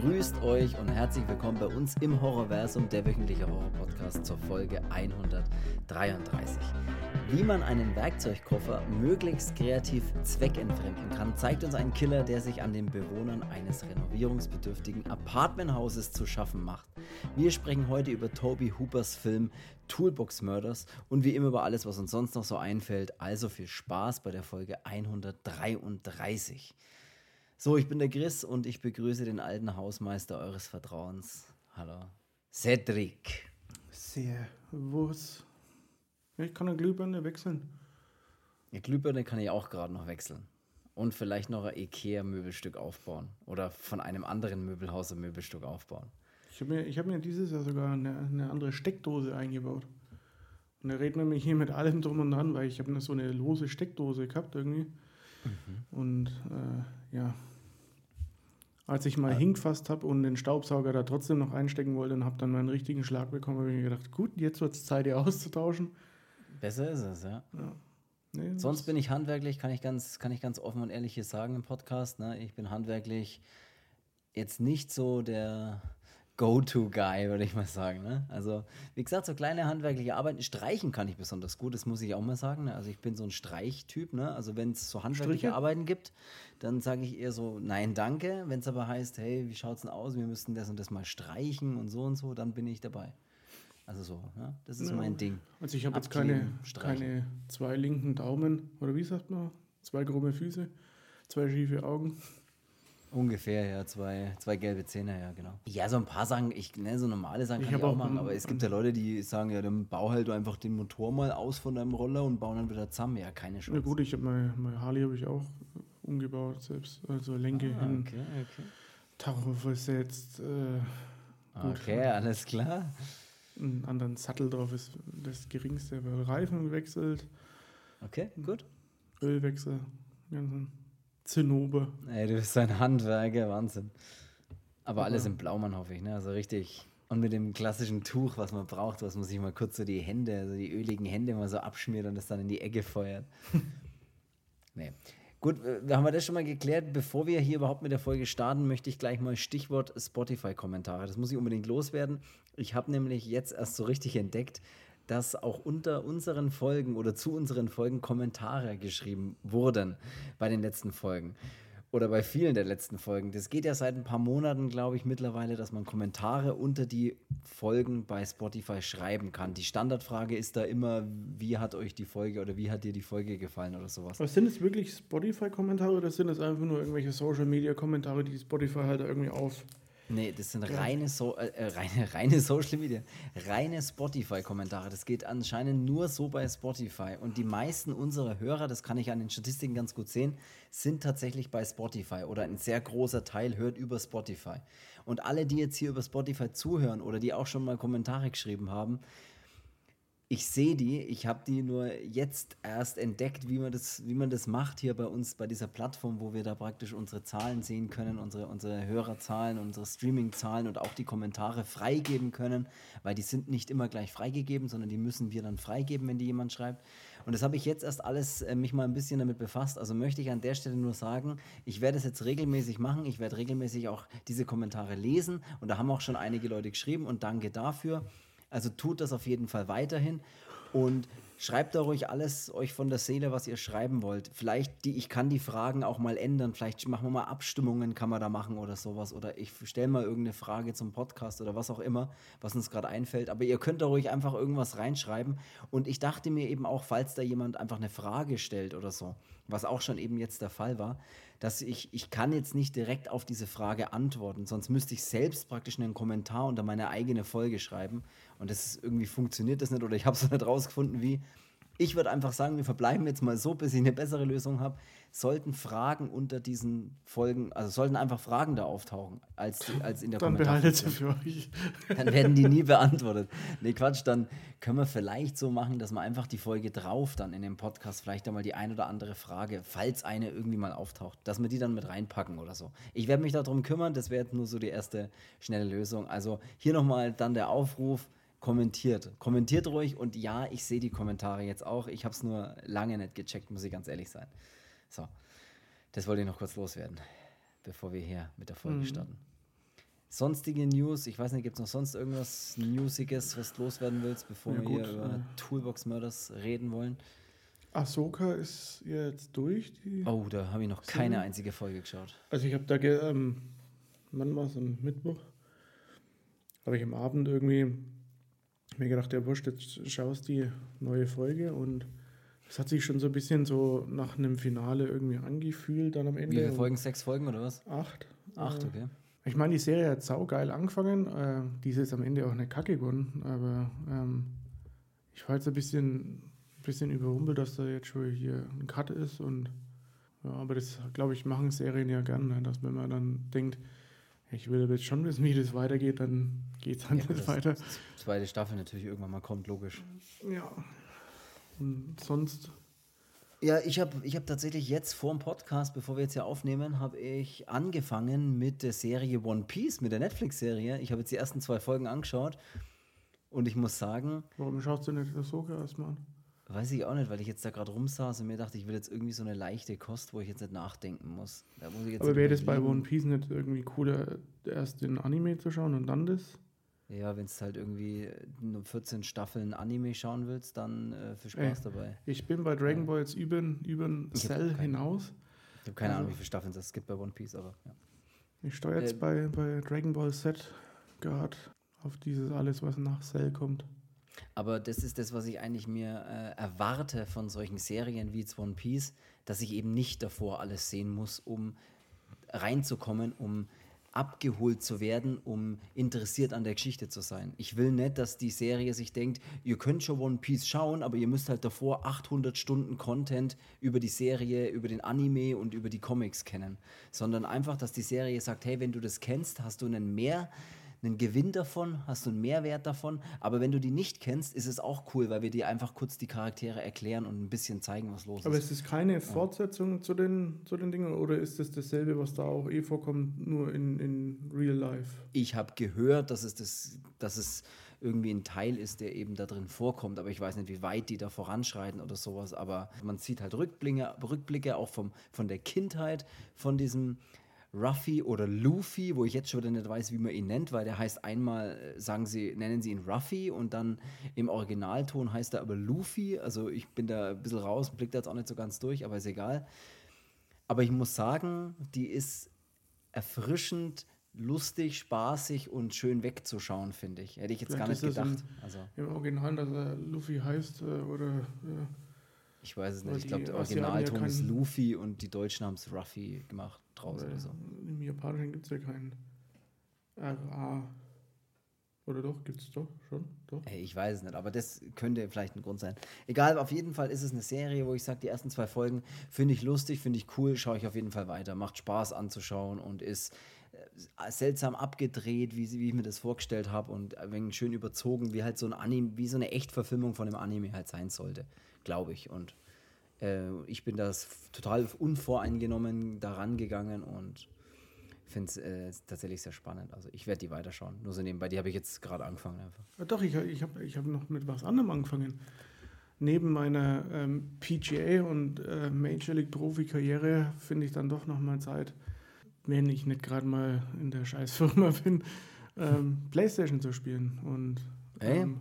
grüßt euch und herzlich willkommen bei uns im Horrorversum, der wöchentliche Horror-Podcast zur Folge 133. Wie man einen Werkzeugkoffer möglichst kreativ zweckentfremden kann, zeigt uns ein Killer, der sich an den Bewohnern eines renovierungsbedürftigen Apartmenthauses zu schaffen macht. Wir sprechen heute über Toby Hoopers Film Toolbox Murders und wie immer über alles, was uns sonst noch so einfällt. Also viel Spaß bei der Folge 133. So, ich bin der Chris und ich begrüße den alten Hausmeister eures Vertrauens. Hallo. Cedric. Servus. Ich kann eine Glühbirne wechseln. Eine Glühbirne kann ich auch gerade noch wechseln. Und vielleicht noch ein Ikea-Möbelstück aufbauen. Oder von einem anderen Möbelhaus ein Möbelstück aufbauen. Ich habe mir, hab mir dieses Jahr sogar eine, eine andere Steckdose eingebaut. Und da reden wir mich hier mit allem drum und dran, weil ich habe so eine lose Steckdose gehabt irgendwie. Mhm. Und äh, ja, als ich mal ja. hingefasst habe und den Staubsauger da trotzdem noch einstecken wollte und habe dann meinen richtigen Schlag bekommen, habe ich mir gedacht, gut, jetzt wird es Zeit, die auszutauschen. Besser ist es, ja. ja. Nee, Sonst bin ich handwerklich, kann ich ganz, kann ich ganz offen und ehrlich hier sagen im Podcast. Ne? Ich bin handwerklich jetzt nicht so der Go-To-Guy, würde ich mal sagen. Ne? Also, wie gesagt, so kleine handwerkliche Arbeiten. Streichen kann ich besonders gut, das muss ich auch mal sagen. Ne? Also, ich bin so ein Streichtyp. Ne? Also, wenn es so handwerkliche Striche? Arbeiten gibt, dann sage ich eher so, nein, danke. Wenn es aber heißt, hey, wie schaut es denn aus? Wir müssten das und das mal streichen und so und so, dann bin ich dabei. Also so, ja? das ist ja. mein Ding. Also ich habe jetzt keine, keine zwei linken Daumen, oder wie sagt man? Zwei krumme Füße, zwei schiefe Augen. Ungefähr, ja, zwei, zwei gelbe Zähne, ja, genau. Ja, so ein paar Sachen, ich ne, so normale Sachen ich kann ich auch, auch machen, aber es gibt ja Leute, die sagen, ja, dann bau halt einfach den Motor mal aus von deinem Roller und bauen dann wieder zusammen. Ja, keine Chance. Ja gut, ich habe mein, mein Harley habe ich auch umgebaut selbst, also Lenke ah, hin, okay, okay. Tacho versetzt. Äh, okay, alles klar. Einen anderen Sattel drauf ist das geringste, Reifen gewechselt. Okay, gut. Ölwechsel, ganzen Zinnober. Ey, du bist ein Handwerker, Wahnsinn. Aber ja. alles in Blaumann, hoffe ich, ne? Also richtig. Und mit dem klassischen Tuch, was man braucht, was man sich mal kurz so die Hände, also die öligen Hände mal so abschmiert und das dann in die Ecke feuert. nee. Gut, haben wir das schon mal geklärt. Bevor wir hier überhaupt mit der Folge starten, möchte ich gleich mal Stichwort Spotify-Kommentare. Das muss ich unbedingt loswerden. Ich habe nämlich jetzt erst so richtig entdeckt, dass auch unter unseren Folgen oder zu unseren Folgen Kommentare geschrieben wurden bei den letzten Folgen oder bei vielen der letzten Folgen. Das geht ja seit ein paar Monaten, glaube ich, mittlerweile, dass man Kommentare unter die Folgen bei Spotify schreiben kann. Die Standardfrage ist da immer, wie hat euch die Folge oder wie hat dir die Folge gefallen oder sowas. Aber sind es wirklich Spotify-Kommentare oder sind es einfach nur irgendwelche Social-Media-Kommentare, die Spotify halt irgendwie auf Nee, das sind reine, so äh, äh, reine, reine Social Media, reine Spotify-Kommentare. Das geht anscheinend nur so bei Spotify. Und die meisten unserer Hörer, das kann ich an den Statistiken ganz gut sehen, sind tatsächlich bei Spotify oder ein sehr großer Teil hört über Spotify. Und alle, die jetzt hier über Spotify zuhören oder die auch schon mal Kommentare geschrieben haben, ich sehe die, ich habe die nur jetzt erst entdeckt, wie man, das, wie man das macht hier bei uns, bei dieser Plattform, wo wir da praktisch unsere Zahlen sehen können, unsere, unsere Hörerzahlen, unsere Streaming-Zahlen und auch die Kommentare freigeben können, weil die sind nicht immer gleich freigegeben, sondern die müssen wir dann freigeben, wenn die jemand schreibt. Und das habe ich jetzt erst alles äh, mich mal ein bisschen damit befasst. Also möchte ich an der Stelle nur sagen, ich werde es jetzt regelmäßig machen. Ich werde regelmäßig auch diese Kommentare lesen und da haben auch schon einige Leute geschrieben und danke dafür. Also tut das auf jeden Fall weiterhin und schreibt da ruhig alles euch von der Seele, was ihr schreiben wollt. Vielleicht, die, ich kann die Fragen auch mal ändern. Vielleicht machen wir mal Abstimmungen, kann man da machen oder sowas. Oder ich stelle mal irgendeine Frage zum Podcast oder was auch immer, was uns gerade einfällt. Aber ihr könnt da ruhig einfach irgendwas reinschreiben. Und ich dachte mir eben auch, falls da jemand einfach eine Frage stellt oder so, was auch schon eben jetzt der Fall war, dass ich, ich kann jetzt nicht direkt auf diese Frage antworten, sonst müsste ich selbst praktisch einen Kommentar unter meine eigene Folge schreiben und das ist, irgendwie funktioniert das nicht oder ich habe es nicht rausgefunden, wie. Ich würde einfach sagen, wir verbleiben jetzt mal so, bis ich eine bessere Lösung habe. Sollten Fragen unter diesen Folgen, also sollten einfach Fragen da auftauchen, als, als in der Dann behaltet sie für euch. Dann werden die nie beantwortet. Nee, Quatsch, dann können wir vielleicht so machen, dass wir einfach die Folge drauf dann in dem Podcast vielleicht einmal die ein oder andere Frage, falls eine irgendwie mal auftaucht, dass wir die dann mit reinpacken oder so. Ich werde mich darum kümmern, das wäre jetzt nur so die erste schnelle Lösung. Also hier nochmal dann der Aufruf, kommentiert. Kommentiert ruhig und ja, ich sehe die Kommentare jetzt auch. Ich habe es nur lange nicht gecheckt, muss ich ganz ehrlich sein. So, das wollte ich noch kurz loswerden, bevor wir hier mit der Folge mhm. starten. Sonstige News, ich weiß nicht, gibt es noch sonst irgendwas Newsiges, was du loswerden willst, bevor Ja, wir gut, hier über äh. Toolbox Murders reden wollen? Ahsoka ist jetzt durch. Oh, da habe ich noch keine einzige Folge geschaut. Also ich habe da, ähm, wann war es, am Mittwoch? Habe ich am Abend irgendwie mir gedacht, ja wurscht, jetzt schaust die neue Folge und es hat sich schon so ein bisschen so nach einem Finale irgendwie angefühlt dann am Ende. Wie viele Folgen? Sechs Folgen oder was? Acht. Acht, Äh, okay. Ich meine, die Serie hat saugeil angefangen. Äh, die ist jetzt am Ende auch eine Kacke geworden, aber ähm, ich war jetzt ein bisschen, bisschen überrumpelt, dass da jetzt schon hier ein Cut ist und ja, aber das, glaube ich, machen Serien ja gern, ne? dass wenn man dann denkt, ich will aber jetzt schon wissen, wie das weitergeht, dann geht es dann Ja, nicht weiter. Zweite Staffel natürlich irgendwann mal kommt, logisch. Ja. Und sonst, Ja, ich habe ich hab tatsächlich jetzt vor dem Podcast, bevor wir jetzt hier aufnehmen, habe ich angefangen mit der Serie One Piece, mit der Netflix-Serie. Ich habe jetzt die ersten zwei Folgen angeschaut und ich muss sagen, warum schaust du nicht Ahsoka erstmal an? Weiß ich auch nicht, weil ich jetzt da gerade rumsaß und mir dachte, ich will jetzt irgendwie so eine leichte Kost, wo ich jetzt nicht nachdenken muss. Da muss ich jetzt Aber wäre das bei. One Piece nicht irgendwie cooler, erst den Anime zu schauen und dann das? Ja, wenn du halt irgendwie nur 14 Staffeln Anime schauen willst, dann äh, viel Spaß dabei. Ich bin bei Dragon Ball jetzt über, über Cell keine- hinaus. Ich habe keine Also- Ahnung, wie viele Staffeln es gibt bei One Piece, aber ja. Ich steuere jetzt Ähm. bei, bei Dragon Ball Z gerade auf dieses alles, was nach Cell kommt. Aber das ist das, was ich eigentlich mir äh, erwarte von solchen Serien wie One Piece, dass ich eben nicht davor alles sehen muss, um reinzukommen, um abgeholt zu werden, um interessiert an der Geschichte zu sein. Ich will nicht, dass die Serie sich denkt, ihr könnt schon One Piece schauen, aber ihr müsst halt davor 800 Stunden Content über die Serie, über den Anime und über die Comics kennen, sondern einfach, dass die Serie sagt, hey, wenn du das kennst, hast du einen mehr einen Gewinn davon, hast du einen Mehrwert davon. Aber wenn du die nicht kennst, ist es auch cool, weil wir dir einfach kurz die Charaktere erklären und ein bisschen zeigen, was los Aber ist. ist das keine Fortsetzung zu, den, zu den Dingen oder ist das dasselbe, was da auch eh vorkommt, nur in, in Real Life? Ich habe gehört, dass es, das, dass es irgendwie ein Teil ist, der eben da drin vorkommt, aber ich weiß nicht, wie weit die da voranschreiten oder sowas. Aber man sieht halt Rückblicke, Rückblicke auch vom, von der Kindheit, von diesem Ruffy oder Luffy, wo ich jetzt schon wieder nicht weiß, wie man ihn nennt, weil der heißt einmal, äh, sagen sie, nennen sie ihn Ruffy und dann im Originalton heißt er aber Luffy. Also ich bin da ein bisschen raus, blick da jetzt auch nicht so ganz durch, aber ist egal. Aber ich muss sagen, die ist erfrischend, lustig, spaßig und schön wegzuschauen, finde ich. Hätte ich jetzt gar nicht Vielleicht ist das gedacht. Also, Im Original, dass er Luffy heißt äh, oder äh, ich weiß es nicht. Ich glaube, der Asiaten ja Originalton ist Luffy und die Deutschen haben es Ruffy gemacht draus oder so. im Japanischen gibt es ja keinen RA. Oder doch? Gibt es doch schon? Doch. Ey, ich weiß es nicht, aber das könnte vielleicht ein Grund sein. Egal, auf jeden Fall ist es eine Serie, wo ich sage, die ersten zwei Folgen finde ich lustig, finde ich cool, schaue ich auf jeden Fall weiter. Macht Spaß anzuschauen und ist äh, seltsam abgedreht, wie, wie ich mir das vorgestellt habe und ein wenig schön überzogen, wie halt so ein Anime, wie so eine Echtverfilmung von einem Anime halt sein sollte, glaube ich. Und äh, ich bin das total unvoreingenommen daran gegangen und finde es äh, tatsächlich sehr spannend. Also ich werde die weiterschauen. Nur so nebenbei, die habe ich jetzt gerade angefangen einfach. Ja, doch, ich, ich habe ich hab noch mit was anderem angefangen. Neben meiner ähm, PGA und äh, Major League Profi-Karriere finde ich dann doch noch mal Zeit, wenn ich nicht gerade mal in der Scheißfirma bin, ähm, Playstation zu spielen. Und ähm,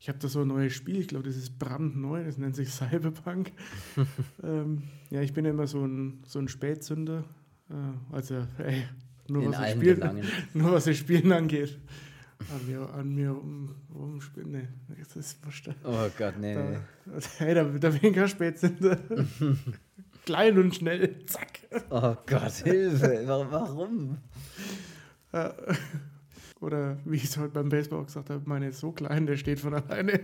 ich habe da so ein neues Spiel, ich glaube, das ist brandneu, das nennt sich Cyberpunk. ähm, ja, ich bin ja immer so ein, so ein Spätzünder. Äh, also, ey, nur was, das allen Spiel, Belangen. nur was das Spielen angeht. An mir, an mir rum, rumspielen. Nee, das ist wurscht. Oh Gott, nee, nee. Da, hey, da, da bin ich kein Spätzünder. Klein und schnell, zack. Oh Gott, Hilfe. Warum? Oder wie ich es heute beim Baseball auch gesagt habe, meine ist so klein, der steht von alleine.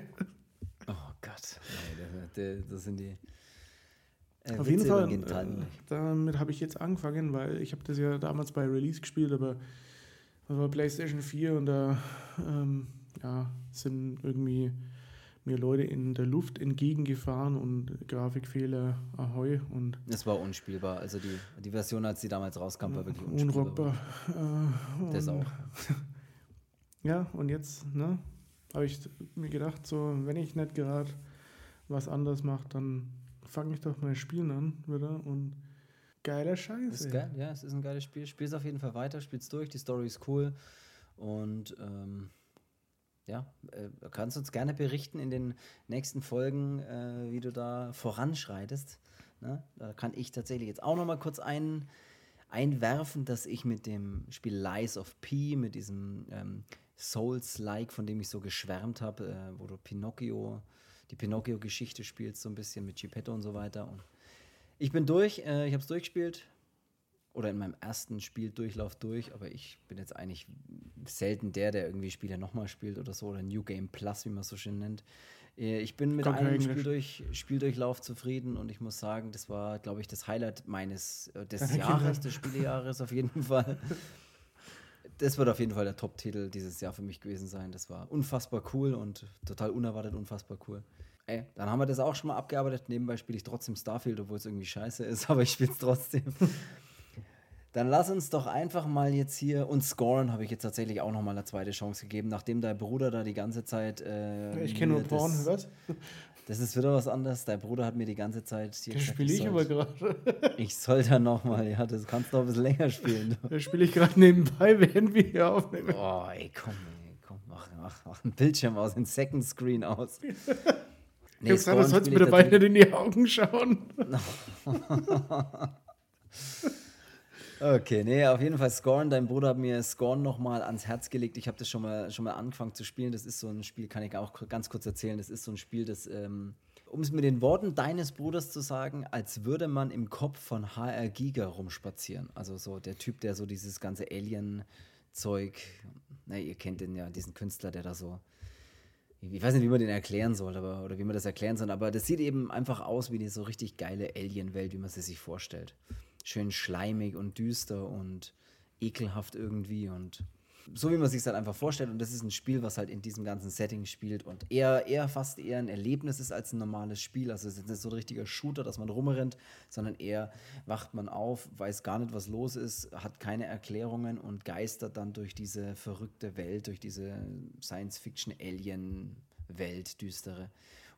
Oh Gott. Das, sind die. Äh, Auf jeden Witze Fall, äh, damit habe ich jetzt angefangen, weil ich habe das ja damals bei Release gespielt, aber das war PlayStation 4 und da ähm, ja, sind irgendwie mir Leute in der Luft entgegengefahren und Grafikfehler ahoi und Das war unspielbar. Also die, die Version, als die damals rauskam, war wirklich unspielbar. unrockbar. Äh, Das auch. Ja, und jetzt ne, habe ich mir gedacht, so, wenn ich nicht gerade was anderes mache, dann fange ich doch mal Spielen an wieder. Und geiler Scheiß. Ist geil, ja, es ist ein geiles Spiel. Spiel's auf jeden Fall weiter, spiel's durch, die Story ist cool. Und ähm, ja, äh, kannst uns gerne berichten in den nächsten Folgen, äh, wie du da voranschreitest. Ne? Da kann ich tatsächlich jetzt auch noch mal kurz ein, einwerfen, dass ich mit dem Spiel Lies of P, mit diesem ähm, Souls-like, von dem ich so geschwärmt habe, äh, wo du Pinocchio, die Pinocchio-Geschichte spielst, so ein bisschen mit Geppetto und so weiter. Und ich bin durch, äh, ich habe es durchgespielt. Oder in meinem ersten Spieldurchlauf durch, aber ich bin jetzt eigentlich selten der, der irgendwie Spiele nochmal spielt oder so, oder New Game Plus, wie man es so schön nennt. Äh, ich bin mit kein einem. Spieldurch, Spieldurchlauf zufrieden und ich muss sagen, das war, glaube ich, das Highlight meines äh, des Jahres, des Spielejahres auf jeden Fall. Das wird auf jeden Fall der Top-Titel dieses Jahr für mich gewesen sein. Das war unfassbar cool und total unerwartet unfassbar cool. Ey, dann haben wir das auch schon mal abgearbeitet. Nebenbei spiele ich trotzdem Starfield, obwohl es irgendwie scheiße ist, aber ich spiele es trotzdem. Dann lass uns doch einfach mal jetzt hier und scoren habe ich jetzt tatsächlich auch noch mal eine zweite Chance gegeben, nachdem dein Bruder da die ganze Zeit. Äh, Ich kenne nur Porn, das, was? Das ist wieder was anderes. Dein Bruder hat mir die ganze Zeit hier Das spiele ich aber gerade. Ich soll da noch mal, ja, das kannst du noch ein bisschen länger spielen. du. Das spiele ich gerade nebenbei, während wir hier aufnehmen. Oh, ey, komm, ey, komm, mach, mach, mach einen Bildschirm aus, einen Second Screen aus. Nee, Scorn du sollst spiel mir dabei nicht in die Augen schauen. Okay, nee, auf jeden Fall Scorn. Dein Bruder hat mir Scorn nochmal ans Herz gelegt. Ich habe das schon mal, schon mal angefangen zu spielen. Das ist so ein Spiel, kann ich auch ganz kurz erzählen. Das ist so ein Spiel, das, ähm, um es mit den Worten deines Bruders zu sagen, als würde man im Kopf von HR Giga rumspazieren. Also so der Typ, der so dieses ganze Alien-Zeug, na, ihr kennt den ja, diesen Künstler, der da so ich weiß nicht, wie man den erklären soll, aber, oder wie man das erklären soll, aber das sieht eben einfach aus wie die so richtig geile Alien-Welt, wie man sie sich vorstellt. Schön schleimig und düster und ekelhaft irgendwie und so wie man sich halt einfach vorstellt. Und das ist ein Spiel, was halt in diesem ganzen Setting spielt und eher, eher fast eher ein Erlebnis ist als ein normales Spiel. Also es ist nicht so ein richtiger Shooter, dass man rumrennt, sondern eher wacht man auf, weiß gar nicht, was los ist, hat keine Erklärungen und geistert dann durch diese verrückte Welt, durch diese Science-Fiction-Alien-Welt, düstere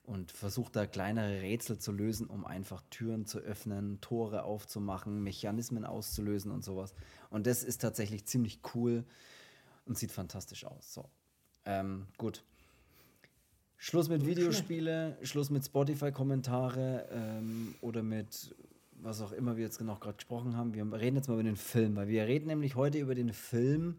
und versucht da kleinere Rätsel zu lösen, um einfach Türen zu öffnen, Tore aufzumachen, Mechanismen auszulösen und sowas. Und das ist tatsächlich ziemlich cool und sieht fantastisch aus. So, ähm, gut. Schluss mit Videospiele, Schluss mit Spotify-Kommentare ähm, oder mit was auch immer wir jetzt noch gerade gesprochen haben. Wir reden jetzt mal über den Film, weil wir reden nämlich heute über den Film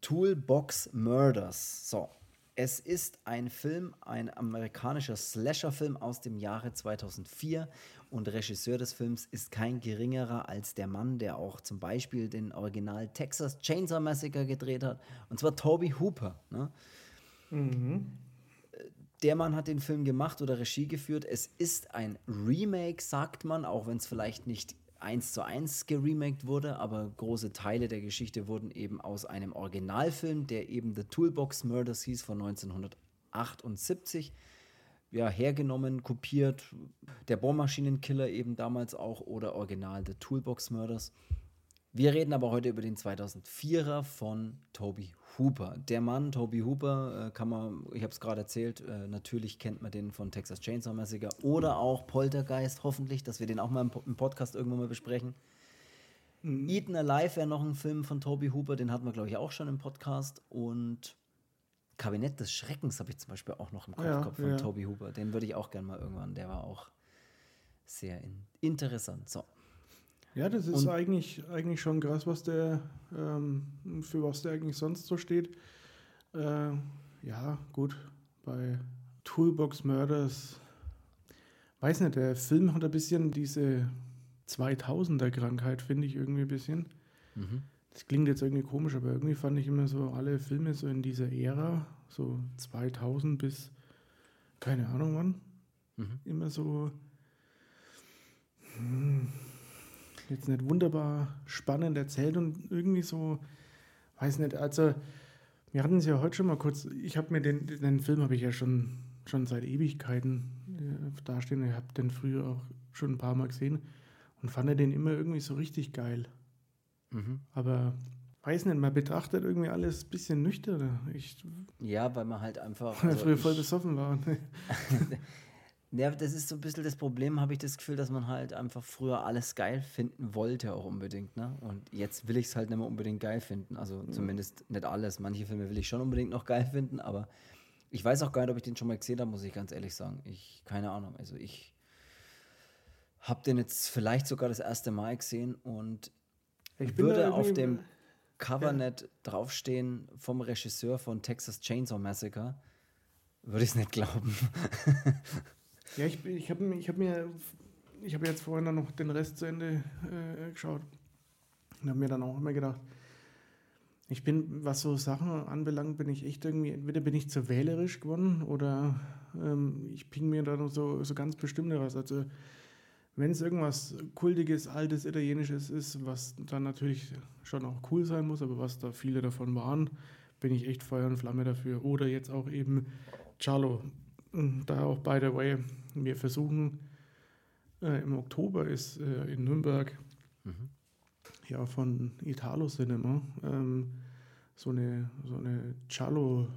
Toolbox Murders. So, es ist ein Film, ein amerikanischer Slasher-Film aus dem Jahre 2004 und Regisseur des Films ist kein geringerer als der Mann, der auch zum Beispiel den Original Texas Chainsaw Massacre gedreht hat, und zwar Toby Hooper. Ne? Der Mann hat den Film gemacht oder Regie geführt. Es ist ein Remake, sagt man, auch wenn es vielleicht nicht eins zu eins geremaked wurde, aber große Teile der Geschichte wurden eben aus einem Originalfilm, der eben The Toolbox Murders hieß von 1978, ja, hergenommen, kopiert. Der Bohrmaschinenkiller eben damals auch oder original The Toolbox Murders. Wir reden aber heute über den 2004er von Toby Hooper. Der Mann, Toby Hooper, äh, kann man, ich habe es gerade erzählt, äh, natürlich kennt man den von Texas Chainsaw Massacre oder auch Poltergeist, hoffentlich, dass wir den auch mal im, Po- im Podcast irgendwann mal besprechen. Eaten Alive wäre noch ein Film von Toby Hooper, den hatten wir, glaube ich, auch schon im Podcast. Und Kabinett des Schreckens habe ich zum Beispiel auch noch im Kopf Ja, gehabt von ja. Toby Hooper. Den würde ich auch gerne mal irgendwann, der war auch sehr in interessant. So. Ja, das ist Und- eigentlich, eigentlich schon krass, was der, ähm, für was der eigentlich sonst so steht. Äh, ja, gut, bei Toolbox Murders, weiß nicht, der Film hat ein bisschen diese 2000er-Krankheit, finde ich irgendwie ein bisschen. Mhm. Das klingt jetzt irgendwie komisch, aber irgendwie fand ich immer so alle Filme so in dieser Ära, so 2000 bis keine Ahnung wann, Mhm. immer so hm, jetzt nicht wunderbar spannend erzählt und irgendwie so, weiß nicht, also wir hatten es ja heute schon mal kurz, ich habe mir den, den Film habe ich ja schon, schon seit Ewigkeiten äh, dastehen, ich habe den früher auch schon ein paar Mal gesehen und fand den immer irgendwie so richtig geil. Mhm. Aber weiß nicht, man betrachtet irgendwie alles ein bisschen nüchterner. Ich Ja, weil man halt einfach. weil also früher voll besoffen war. Ja, das ist so ein bisschen das Problem, habe ich das Gefühl, dass man halt einfach früher alles geil finden wollte, auch unbedingt. Ne? Und jetzt will ich es halt nicht mehr unbedingt geil finden. Also zumindest nicht alles. Manche Filme will ich schon unbedingt noch geil finden, aber ich weiß auch gar nicht, ob ich den schon mal gesehen habe, muss ich ganz ehrlich sagen. Ich, keine Ahnung. Also ich habe den jetzt vielleicht sogar das erste Mal gesehen und Ich würde auf dem Cover nicht draufstehen vom Regisseur von Texas Chainsaw Massacre, würde ich es nicht glauben. Ja, ich, ich habe ich hab mir, ich habe jetzt vorhin dann noch den Rest zu Ende äh, geschaut und habe mir dann auch immer gedacht, ich bin, was so Sachen anbelangt, bin ich echt irgendwie, entweder bin ich zu wählerisch geworden oder ähm, ich ping mir da noch so, so ganz bestimmte was. Also wenn es irgendwas kultiges, altes, italienisches ist, was dann natürlich schon auch cool sein muss, aber was da viele davon waren, bin ich echt Feuer und Flamme dafür. Oder jetzt auch eben Charlo. Da auch, by the way, wir versuchen, äh, im Oktober ist äh, in Nürnberg Mhm. ja von Italo Cinema ähm, so eine, so eine Cello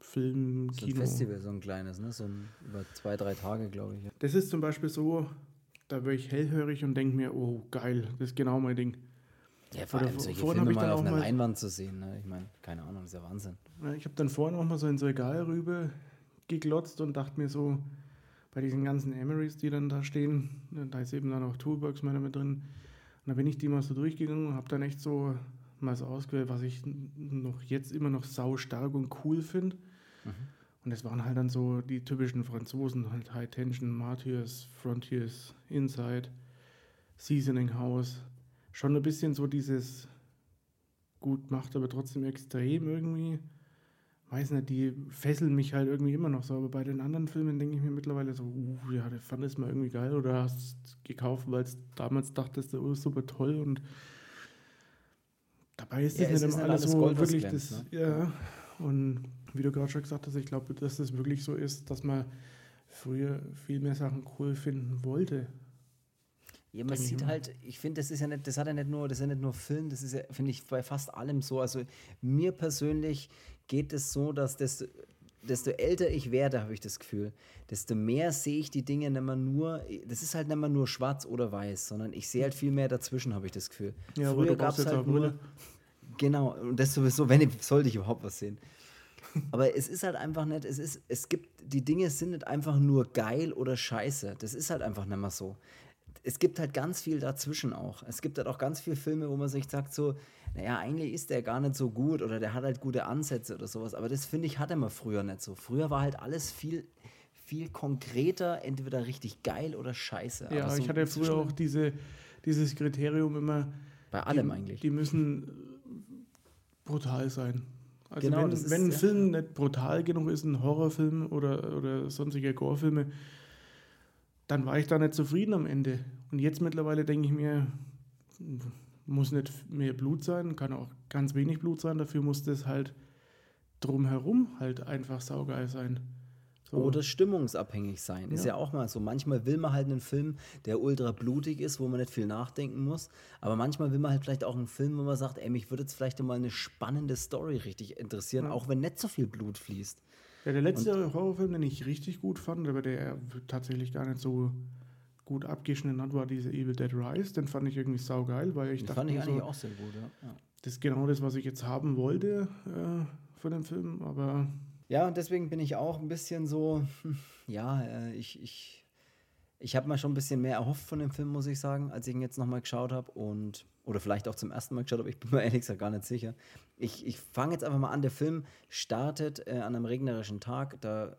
Film, So ein Kino. Festival, so ein kleines, ne? So ein, über zwei, drei Tage, glaube ich. Das ist zum Beispiel so, da werde ich hellhörig und denke mir, oh geil, das ist genau mein Ding. Ja, vor allem solche Filme ich dann mal auf einer Leinwand zu sehen, ne? Ich meine, keine Ahnung, das ist ja Wahnsinn. Ich habe dann vorhin auch mal so ins Regal rüber geglotzt und dachte mir so, bei diesen ganzen Emerys, die dann da stehen, ne, da ist eben dann auch Toolbox meiner mit drin. Und da bin ich die mal so durchgegangen und habe dann echt so mal so ausgewählt, was ich noch jetzt immer noch sau stark und cool finde. Und das waren halt dann so die typischen Franzosen, halt High Tension, Martyrs, Frontiers, Inside, Seasoning House. Schon ein bisschen so dieses gut macht, aber trotzdem extrem irgendwie. Weiß nicht, die fesseln mich halt irgendwie immer noch so. Aber bei den anderen Filmen denke ich mir mittlerweile so, uh, ja, der fand es mal irgendwie geil oder hast es gekauft, weil es damals dachtest, du, oh, super toll und dabei ist Ja, das es nicht ist immer alles alles so Gold, wirklich glänzt, das, ja. Und wie du gerade schon gesagt hast, ich glaube, dass das wirklich so ist, dass man früher viel mehr Sachen cool finden wollte. Ja, man sieht immer. halt, ich finde, das ist ja nicht, das hat ja nicht nur, das ist ja nicht nur Film, das ist ja, finde ich, bei fast allem so. Also mir persönlich geht es so, dass desto, desto älter ich werde, habe ich das Gefühl, desto mehr sehe ich die Dinge nicht mehr nur, das ist halt nicht mehr nur schwarz oder weiß, sondern ich sehe halt viel mehr dazwischen, habe ich das Gefühl. Ja, Früher gab es halt nur, Brille. Genau, und das sowieso, wenn ich, sollte ich überhaupt was sehen. Aber es ist halt einfach nicht, es ist, es gibt, die Dinge sind nicht einfach nur geil oder scheiße. Das ist halt einfach nicht mehr so. Es gibt halt ganz viel dazwischen auch. Es gibt halt auch ganz viele Filme, wo man sich sagt so, naja, eigentlich ist der gar nicht so gut oder der hat halt gute Ansätze oder sowas. Aber das finde ich, hatte man früher nicht so. Früher war halt alles viel, viel konkreter, entweder richtig geil oder scheiße. Ja, Aber so ich hatte früher auch diese, dieses Kriterium immer. Bei allem die, eigentlich. Die müssen äh, brutal sein. Also Genau, wenn, ist- wenn ein ja. Film nicht brutal genug ist, ein Horrorfilm oder, oder sonstige Gorefilme, dann war ich da nicht zufrieden am Ende. Und jetzt mittlerweile denke ich mir, muss nicht mehr Blut sein, kann auch ganz wenig Blut sein, dafür muss das halt drumherum halt einfach saugeil sein. So. Oder stimmungsabhängig sein. Ist Ja. ja auch mal so. Manchmal will man halt einen Film, der ultra blutig ist, wo man nicht viel nachdenken muss. Aber manchmal will man halt vielleicht auch einen Film, wo man sagt, ey, mich würde jetzt vielleicht mal eine spannende Story richtig interessieren, Ja. auch wenn nicht so viel Blut fließt. Ja, der letzte Horrorfilm, den ich richtig gut fand, aber der tatsächlich gar nicht so gut abgeschnitten hat, war dieser Evil Dead Rise. Den fand ich irgendwie saugeil, weil ich Den dachte, fand ich eigentlich so, auch sehr gut, ja. ja. das ist genau das, was ich jetzt haben wollte äh, von dem Film. Aber Ja, und deswegen bin ich auch ein bisschen so, ja, äh, ich, ich, ich habe mal schon ein bisschen mehr erhofft von dem Film, muss ich sagen, als ich ihn jetzt nochmal geschaut habe. Und, oder vielleicht auch zum ersten Mal geschaut habe, ich bin mir ehrlich gesagt gar nicht sicher. Ich, ich fange jetzt einfach mal an, der Film startet äh, an einem regnerischen Tag, da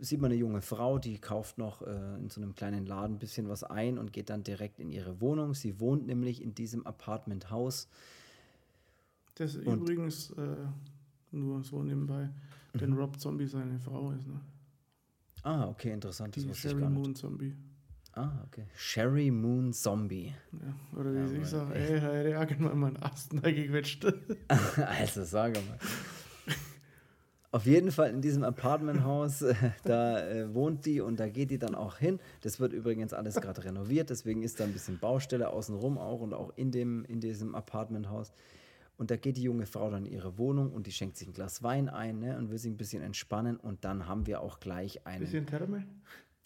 sieht man eine junge Frau, die kauft noch äh, in so einem kleinen Laden ein bisschen was ein und geht dann direkt in ihre Wohnung. Sie wohnt nämlich in diesem Apartmenthaus. das Und- übrigens äh, nur so nebenbei, denn Rob Zombie seine Frau ist, ne? Ah, okay, interessant, das Die wusste ich Sherry gar nicht. Moon Zombie. Ah, okay. Sherry Moon Zombie. Ja, oder wie Ja, ich sage, ey, er ja irgendwann mal einen Ast gequetscht. also, sage mal. Auf jeden Fall in diesem Apartmenthaus, äh, da äh, wohnt die und da geht die dann auch hin. Das wird übrigens alles gerade renoviert, deswegen ist da ein bisschen Baustelle außenrum auch und auch in, dem, in diesem Apartmenthaus. Und da geht die junge Frau dann in ihre Wohnung und die schenkt sich ein Glas Wein ein ne, und will sich ein bisschen entspannen. Und dann haben wir auch gleich einen. Bisschen Therme?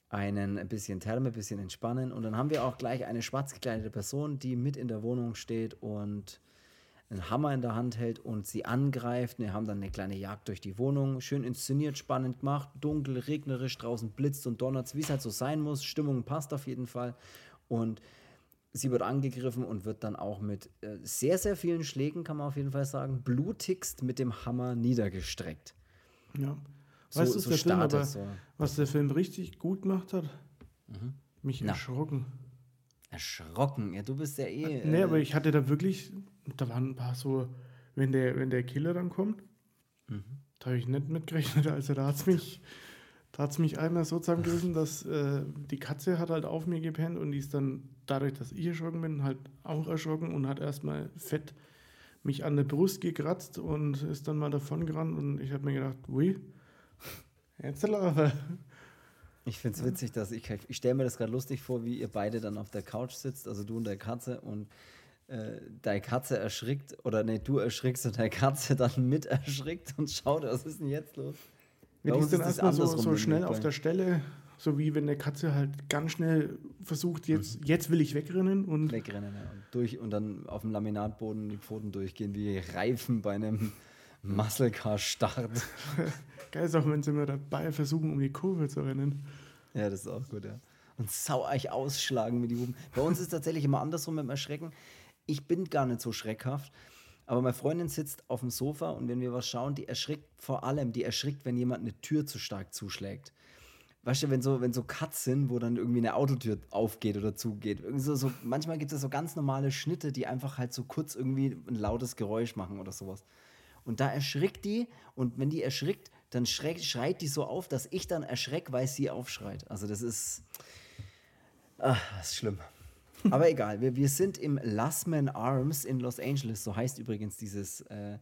einen ein bisschen Therme, ein bisschen entspannen. Und dann haben wir auch gleich eine schwarz gekleidete Person, die mit in der Wohnung steht und einen Hammer in der Hand hält und sie angreift. Wir haben dann eine kleine Jagd durch die Wohnung. Schön inszeniert, spannend gemacht, dunkel, regnerisch, draußen blitzt und donnert wie es halt so sein muss. Stimmung passt auf jeden Fall. Und sie wird angegriffen und wird dann auch mit äh, sehr, sehr vielen Schlägen, kann man auf jeden Fall sagen, blutigst mit dem Hammer niedergestreckt. Ja. So, weißt du, so der Film startet aber, so. was der Film richtig gut gemacht hat? Mich Na. erschrocken. Erschrocken. Ja, du bist ja eh. Nee, äh, aber ich hatte da wirklich, da waren ein paar so, wenn der, wenn der Killer dann kommt, Mhm. da habe ich nicht mitgerechnet. Also da hat es mich, da hat's mich einmal so zusammengerissen, dass äh, die Katze hat halt auf mir gepennt und die ist dann, dadurch, dass ich erschrocken bin, halt auch erschrocken und hat erstmal fett mich an der Brust gekratzt und ist dann mal davon gerannt und ich habe mir gedacht, ui, jetzt aber. Ich finde es witzig, dass ich, ich stelle mir das gerade lustig vor, wie ihr beide dann auf der Couch sitzt, also du und deine Katze und äh, deine Katze erschrickt oder nee, du erschrickst und deine Katze dann mit erschrickt und schaut, was ist denn jetzt los? Ja, die ist dann erstmal so, so schnell auf der Stelle, so wie wenn der Katze halt ganz schnell versucht, jetzt, jetzt will ich wegrennen und Wegrennen ja, und, durch, und dann auf dem Laminatboden die Pfoten durchgehen, wie Reifen bei einem Muscle Car Start. geil ist auch, wenn sie immer dabei versuchen, um die Kurve zu rennen. Ja, das ist auch gut, ja. Und sau euch ausschlagen mit die Huben. Bei uns ist tatsächlich immer andersrum mit dem Erschrecken. Ich bin gar nicht so schreckhaft, aber meine Freundin sitzt auf dem Sofa und wenn wir was schauen, die erschrickt vor allem, die erschrickt, wenn jemand eine Tür zu stark zuschlägt. Weißt du, wenn so, wenn so Cuts sind, wo dann irgendwie eine Autotür aufgeht oder zugeht. So, so, manchmal gibt es so ganz normale Schnitte, die einfach halt so kurz irgendwie ein lautes Geräusch machen oder sowas. Und da erschrickt die und wenn die erschrickt, dann schreit die so auf, dass ich dann erschreck, weil sie aufschreit. Also das ist, ah, das ist schlimm. Aber egal, wir, wir sind im Lassman Arms in Los Angeles, so heißt übrigens dieses äh,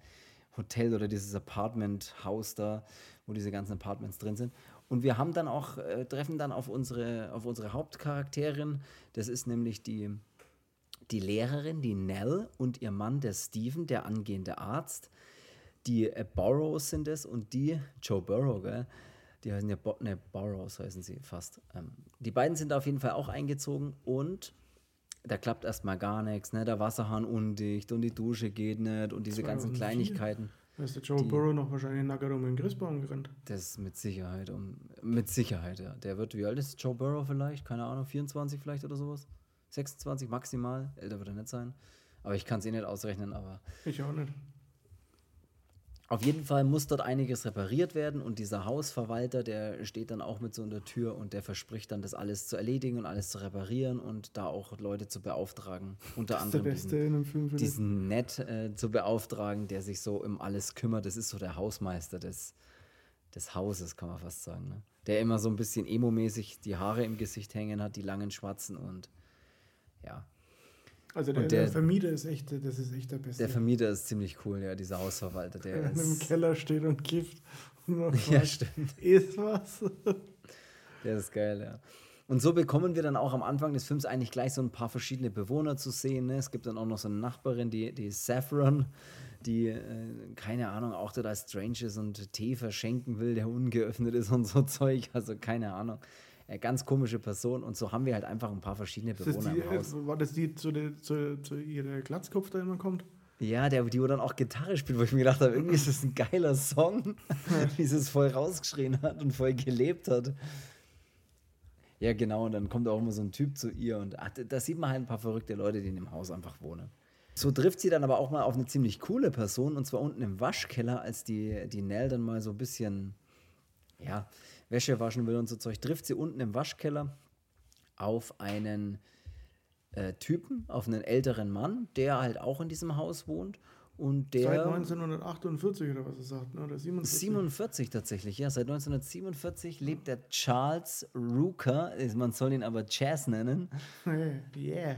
Hotel oder dieses Apartment-Haus da, wo diese ganzen Apartments drin sind. Und wir haben dann auch, äh, treffen dann auf unsere, auf unsere Hauptcharakterin, das ist nämlich die, die Lehrerin, die Nell und ihr Mann, der Steven, der angehende Arzt. Die äh, Burrows sind es und die, Joe Burrow, gell? Die heißen ja Bo ne, Burrows heißen sie fast. Ähm, die beiden sind auf jeden Fall auch eingezogen und da klappt erstmal gar nichts, ne? Der Wasserhahn undicht und die Dusche geht nicht und diese ganzen 2004. Kleinigkeiten. Da ist der Joe Burrow noch wahrscheinlich nackert um den Christbaum gerannt. Das ist mit Sicherheit, um, mit Sicherheit, ja. Der wird, wie alt ist Joe Burrow vielleicht? Keine Ahnung, 24 vielleicht oder sowas? 26 maximal? Älter wird er nicht sein. Aber ich kann es eh nicht ausrechnen, aber Ich auch nicht. Auf jeden Fall muss dort einiges repariert werden und dieser Hausverwalter, der steht dann auch mit so in der Tür und der verspricht dann, das alles zu erledigen und alles zu reparieren und da auch Leute zu beauftragen. Unter Das ist der anderem Beste diesen, in einem Film diesen Ned äh, zu beauftragen, der sich so um alles kümmert. Das ist so der Hausmeister des, des Hauses, kann man fast sagen. Ne? Der immer so ein bisschen emo-mäßig die Haare im Gesicht hängen hat, die langen schwarzen und ja. Also der, der, der- Vermieter ist echt, das ist echt der Beste. Der Vermieter ist ziemlich cool, ja, dieser Hausverwalter. Der der im ist, Keller steht und kifft. Und ja, stimmt. Ist was? Der ist geil, ja. Und so bekommen wir dann auch am Anfang des Films eigentlich gleich so ein paar verschiedene Bewohner zu sehen. Ne? Es gibt dann auch noch so eine Nachbarin, die, die Saffron, die, äh, keine Ahnung, auch total strange ist und Tee verschenken will, der ungeöffnet ist und so Zeug. Also keine Ahnung. Äh, ganz komische Person. Und so haben wir halt einfach ein paar verschiedene Bewohner die, im Haus. war das die, zu, der, zu, zu ihrer Glatzkopf da immer kommt? Ja, der, die wo dann auch Gitarre spielt, wo ich mir gedacht habe, irgendwie ist das ein geiler Song, wie sie es voll rausgeschrien hat und voll gelebt hat. Ja, genau, und dann kommt auch immer so ein Typ zu ihr und ach, da sieht man halt ein paar verrückte Leute, die in dem Haus einfach wohnen. So trifft sie dann aber auch mal auf eine ziemlich coole Person und zwar unten im Waschkeller, als die, die Nell dann mal so ein bisschen, ja, Wäsche waschen will und so Zeug, trifft sie unten im Waschkeller auf einen äh, Typen, auf einen älteren Mann, der halt auch in diesem Haus wohnt und der... Seit 1948 oder was er sagt, ne? oder 47? 47 tatsächlich, ja. Seit 1947 lebt der Charles Rooker, man soll ihn aber Chaz nennen. yeah.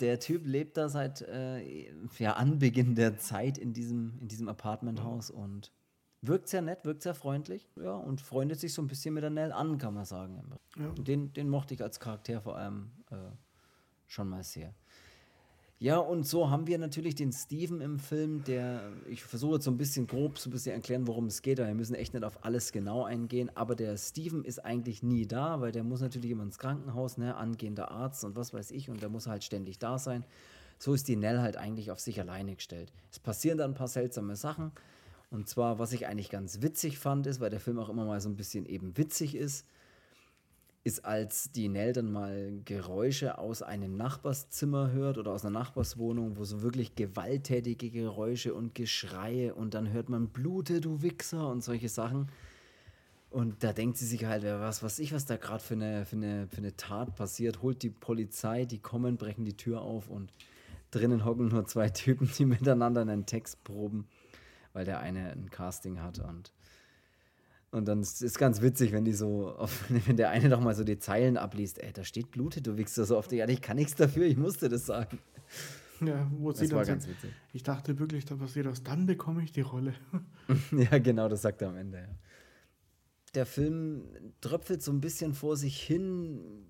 Der Typ lebt da seit äh, ja, Anbeginn der Zeit in diesem, in diesem Apartmenthaus und wirkt sehr nett, wirkt sehr freundlich, ja, und freundet sich so ein bisschen mit der Nell an, kann man sagen. Ja. Den, den mochte ich als Charakter vor allem äh, schon mal sehr. Ja, und so haben wir natürlich den Steven im Film, der, ich versuche jetzt so ein bisschen grob so ein bisschen erklären, worum es geht, aber wir müssen echt nicht auf alles genau eingehen, aber der Steven ist eigentlich nie da, weil der muss natürlich immer ins Krankenhaus, ne, angehender Arzt und was weiß ich, und der muss halt ständig da sein. So ist die Nell halt eigentlich auf sich alleine gestellt. Es passieren dann ein paar seltsame Sachen, und zwar, was ich eigentlich ganz witzig fand, ist, weil der Film auch immer mal so ein bisschen eben witzig ist, ist, als die Nell dann mal Geräusche aus einem Nachbarszimmer hört oder aus einer Nachbarswohnung, wo so wirklich gewalttätige Geräusche und Geschreie und dann hört man Blute, du Wichser und solche Sachen. Und da denkt sie sich halt, was weiß ich, was da gerade für eine, für, eine, für eine Tat passiert, holt die Polizei, die kommen, brechen die Tür auf und drinnen hocken nur zwei Typen, die miteinander einen Text proben, weil der eine ein Casting hat und und dann ist es ganz witzig, wenn die so, auf, wenn der eine doch mal so die Zeilen abliest, ey, da steht Blutet, du wichst so auf die Erde, ich kann nichts dafür, ich musste das sagen. Ja, wo das sie war dann ganz witzig. Ich dachte wirklich, da passiert was, dann bekomme ich die Rolle. ja, genau, das sagt er am Ende, ja. Der Film tröpfelt so ein bisschen vor sich hin,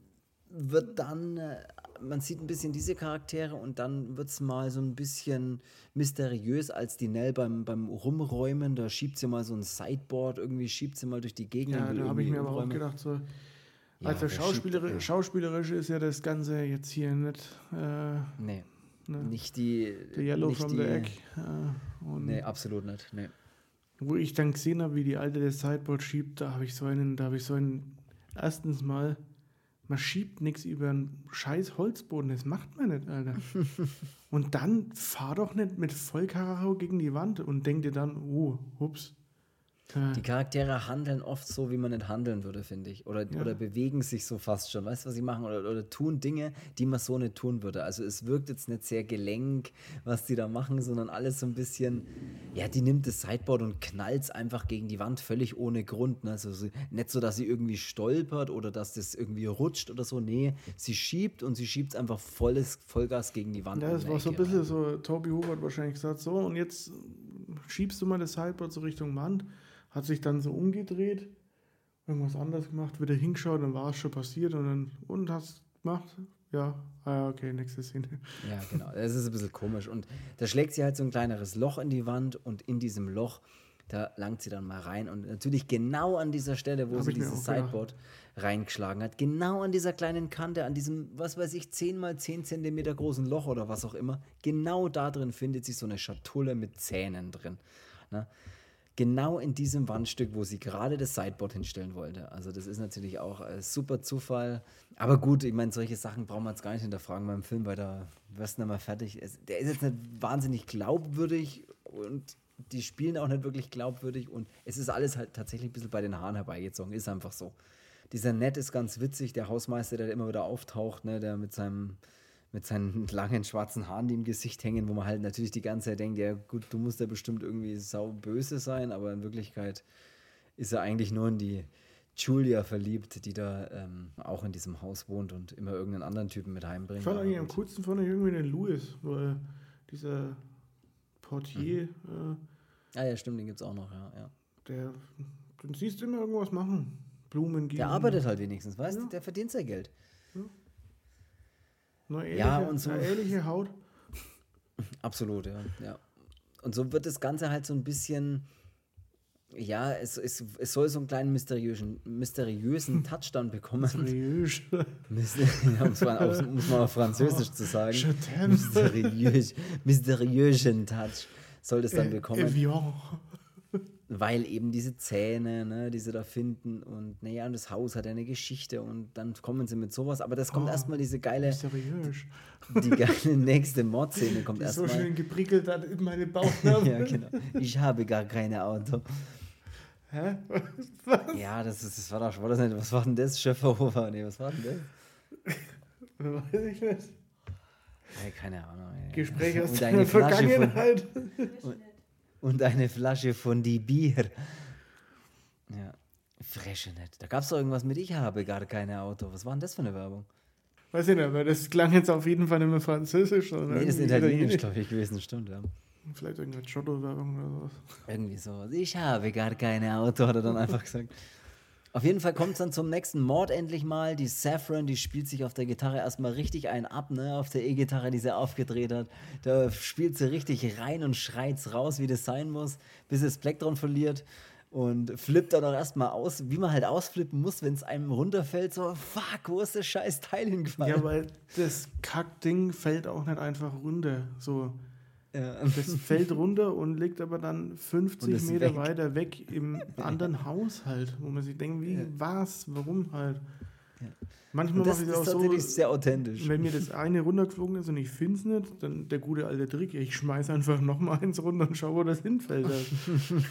wird dann äh, man sieht ein bisschen diese Charaktere und dann wird es mal so ein bisschen mysteriös, als die Nell beim, beim Rumräumen, da schiebt sie mal so ein Sideboard, irgendwie schiebt sie mal durch die Gegend. Ja, da habe ich mir aber auch gedacht, so, ja, also Schauspielerisch, ja. schauspielerisch ist ja das Ganze jetzt hier nicht. Äh, nee. Ne? Nicht die. The Yellow from die, the Egg. Äh, nee, absolut nicht. Nee. Wo ich dann gesehen habe, wie die Alte das Sideboard schiebt, da habe ich so einen, da habe ich so einen erstens mal man schiebt nichts über einen scheiß Holzboden, das macht man nicht, Alter. und dann fahr doch nicht mit Vollkaracho gegen die Wand und denk dir dann, oh, hups, die Charaktere handeln oft so, wie man nicht handeln würde, finde ich. Oder, ja. oder bewegen sich so fast schon. Weißt du, was sie machen? Oder, oder tun Dinge, die man so nicht tun würde. Also es wirkt jetzt nicht sehr gelenk, was die da machen, sondern alles so ein bisschen, ja, die nimmt das Sideboard und knallt es einfach gegen die Wand, völlig ohne Grund. Ne? Also nicht so, dass sie irgendwie stolpert oder dass das irgendwie rutscht oder so. Nee, sie schiebt und sie schiebt es einfach volles Vollgas gegen die Wand. Ja, das war so ein bisschen so, Toby Hubert wahrscheinlich gesagt, so und jetzt schiebst du mal das Sideboard so Richtung Wand hat sich dann so umgedreht, irgendwas anderes gemacht, wieder hingeschaut, dann war es schon passiert und dann, und hast gemacht? Ja, ah, okay, nächste Szene. Ja, genau. Das ist ein bisschen komisch. Und da schlägt sie halt so ein kleineres Loch in die Wand und in diesem Loch, da langt sie dann mal rein. Und natürlich genau an dieser Stelle, wo Hab sie dieses Sideboard reingeschlagen hat, genau an dieser kleinen Kante, an diesem, was weiß ich, 10 mal 10 Zentimeter großen Loch oder was auch immer, genau da drin findet sich so eine Schatulle mit Zähnen drin. Ne? Genau in diesem Wandstück, wo sie gerade das Sideboard hinstellen wollte. Also das ist natürlich auch ein super Zufall. Aber gut, ich meine, solche Sachen brauchen wir jetzt gar nicht hinterfragen beim Film, weil da wirst du nicht mal fertig. Der ist jetzt nicht wahnsinnig glaubwürdig und die spielen auch nicht wirklich glaubwürdig und es ist alles halt tatsächlich ein bisschen bei den Haaren herbeigezogen. Ist einfach so. Dieser Ned ist ganz witzig, der Hausmeister, der immer wieder auftaucht, ne, der mit seinem mit seinen langen schwarzen Haaren, die im Gesicht hängen, wo man halt natürlich die ganze Zeit denkt, ja gut, du musst ja bestimmt irgendwie sau böse sein, aber in Wirklichkeit ist er eigentlich nur in die Julia verliebt, die da ähm, auch in diesem Haus wohnt und immer irgendeinen anderen Typen mit heimbringt. Ich fand eigentlich am coolsten von irgendwie den Louis, weil dieser Portier. Mhm. Äh, ah ja, stimmt, den gibt es auch noch, ja. ja. Der, den siehst du immer irgendwas machen. Blumen geben. Der arbeitet halt wenigstens, weißt du? Ja. Der verdient sein Geld. Ja. Eine ehrliche, ja, und so. Ehrliche Haut. Absolut, ja, ja. Und so wird das Ganze halt so ein bisschen, ja, es, es, es soll so einen kleinen mysteriösen, mysteriösen Touchdown bekommen. Mysteriös. ja, um es muss man auf Französisch oh, zu sagen. Mysteriös, mysteriösen Touch soll das dann bekommen. Evian weil eben diese Zähne, ne, die sie da finden und naja, und das Haus hat eine Geschichte und dann kommen sie mit sowas, aber das kommt oh, erstmal diese geile, die, die geile nächste Mordszene kommt erstmal. so schön geprickelt hat in meine Bauchnabel. ja, genau. Ich habe gar kein Auto. Hä? Was? Ja, das, ist, das war doch, war das nicht, was war denn das? Schöfferhofer? Nee, was war denn das? Weiß ich nicht. Hey, keine Ahnung. Ey. Gespräch aus der Vergangenheit. Von, und eine Flasche von die Bier. Ja, fresche nicht. Da gab es doch irgendwas mit Ich habe gar keine Auto. Was war denn das für eine Werbung? Weiß ich nicht, aber das klang jetzt auf jeden Fall nicht mehr französisch. Oder nee, das ist italienisch, glaube ich, gewesen, stimmt, ja. Vielleicht irgendeine Giotto-Werbung oder sowas. Irgendwie so. Ich habe gar keine Auto, hat er dann einfach gesagt. Auf jeden Fall kommt es dann zum nächsten Mord endlich mal. Die Saffron, die spielt sich auf der Gitarre erstmal richtig einen ab, ne? Auf der E-Gitarre, die sie aufgedreht hat. Da spielt sie richtig rein und schreit's raus, wie das sein muss, bis das Plektron verliert. Und flippt dann auch erstmal aus, wie man halt ausflippen muss, wenn es einem runterfällt. So, fuck, wo ist das scheiß Teil hingefallen? Ja, weil das Kackding fällt auch nicht einfach runter. So. Ja. Das fällt runter und liegt aber dann 50 Meter weg. weiter weg im anderen Haushalt, wo man sich denkt, wie, ja. was, warum halt. Ja. Manchmal mache ich das auch so, sehr authentisch. wenn mir das eine runtergeflogen ist und ich finde es nicht, dann der gute alte Trick, ich schmeiße einfach nochmal eins runter und schaue, wo das hinfällt. Halt.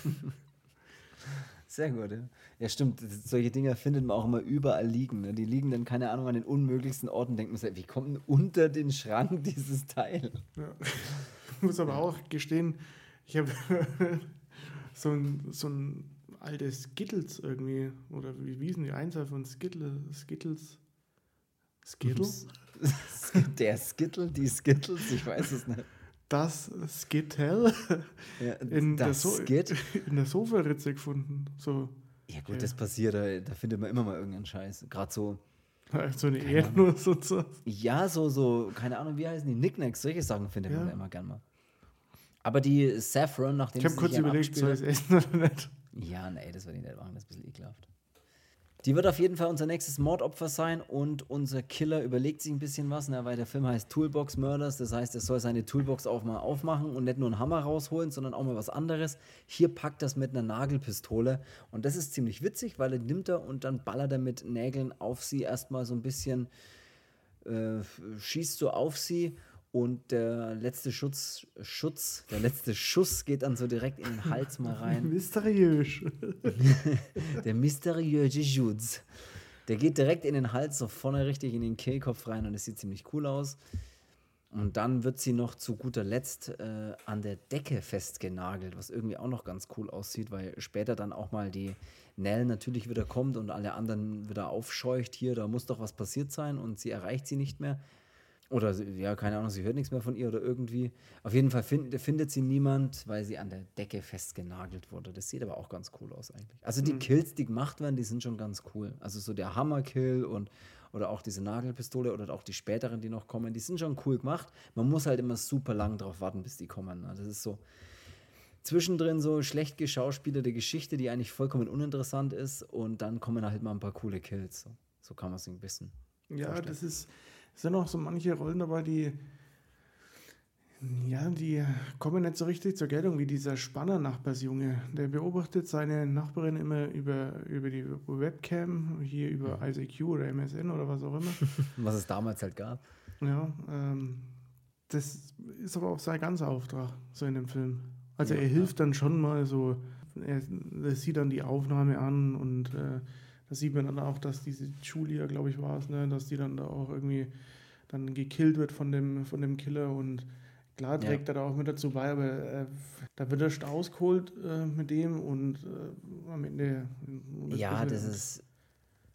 Sehr gut, ja. Ja, stimmt. Solche Dinge findet man auch immer überall liegen. Ne? Die liegen dann, keine Ahnung, an den unmöglichsten Orten. Denkt man sich, wie kommt denn unter den Schrank dieses Teil? Ja. Ich muss aber auch gestehen, ich habe so ein, so ein altes Skittles irgendwie, oder wie, wie ist denn die Einzahl von Skittles? Skittles? Skittles? Der Skittle, die Skittles, ich weiß es nicht. Das Skittle ja, in, das der so Skit? in der Sofaritze gefunden. So, ja, gut, ja. das passiert, da, da findet man immer mal irgendeinen Scheiß. Gerade so. So eine Erdnuss und so. Ja, so, so, keine Ahnung, wie heißen die? Nicknacks, solche Sachen findet ja. man da immer gern mal. Aber die Saffron, nachdem Ich habe kurz überlegt, soll ich es essen oder nicht? Ja, nee, das würde ich nicht machen, das ist ein bisschen ekelhaft. Die wird auf jeden Fall unser nächstes Mordopfer sein und unser Killer überlegt sich ein bisschen was, ne, weil der Film heißt Toolbox Murders. Das heißt, er soll seine Toolbox auch mal aufmachen und nicht nur einen Hammer rausholen, sondern auch mal was anderes. Hier packt das mit einer Nagelpistole und das ist ziemlich witzig, weil er nimmt er und dann ballert er mit Nägeln auf sie erstmal so ein bisschen, äh, schießt so auf sie und der letzte Schutz, Schutz, der letzte Schuss geht dann so direkt in den Hals mal rein. Mysteriös. der mysteriöse Schutz. Der geht direkt in den Hals, so vorne richtig in den Kehlkopf rein und das sieht ziemlich cool aus. Und dann wird sie noch zu guter Letzt äh, an der Decke festgenagelt, was irgendwie auch noch ganz cool aussieht, weil später dann auch mal die Nell natürlich wieder kommt und alle anderen wieder aufscheucht. Hier, da muss doch was passiert sein und sie erreicht sie nicht mehr. Oder ja, keine Ahnung, sie hört nichts mehr von ihr oder irgendwie. Auf jeden Fall find, findet sie niemand, weil sie an der Decke festgenagelt wurde. Das sieht aber auch ganz cool aus eigentlich. Also die mhm. Kills, die gemacht werden, die sind schon ganz cool. Also so der Hammerkill und oder auch diese Nagelpistole oder auch die späteren, die noch kommen, die sind schon cool gemacht. Man muss halt immer super lang drauf warten, bis die kommen. Also das ist so zwischendrin so schlecht geschauspielerte Geschichte, die eigentlich vollkommen uninteressant ist und dann kommen halt mal ein paar coole Kills. So, so kann man sich ein bisschen. Ja, vorstellen. das ist sind auch so manche Rollen dabei, die ja, die kommen nicht so richtig zur Geltung, wie dieser Spanner-Nachbarsjunge. Der beobachtet seine Nachbarin immer über, über die Webcam, hier über ICQ oder MSN oder was auch immer. was es damals halt gab. Ja, ähm, das ist aber auch sein ganzer Auftrag, so in dem Film. Also ja, er hilft ja. dann schon mal so, er, er, sieht dann die Aufnahme an und äh, da sieht man dann auch, dass diese Julia, glaube ich, war es, ne, dass die dann da auch irgendwie dann gekillt wird von dem, von dem Killer und klar trägt ja. er da auch mit dazu bei, aber äh, da wird er ausgeholt äh, mit dem und äh, am Ende. Ja, das ist.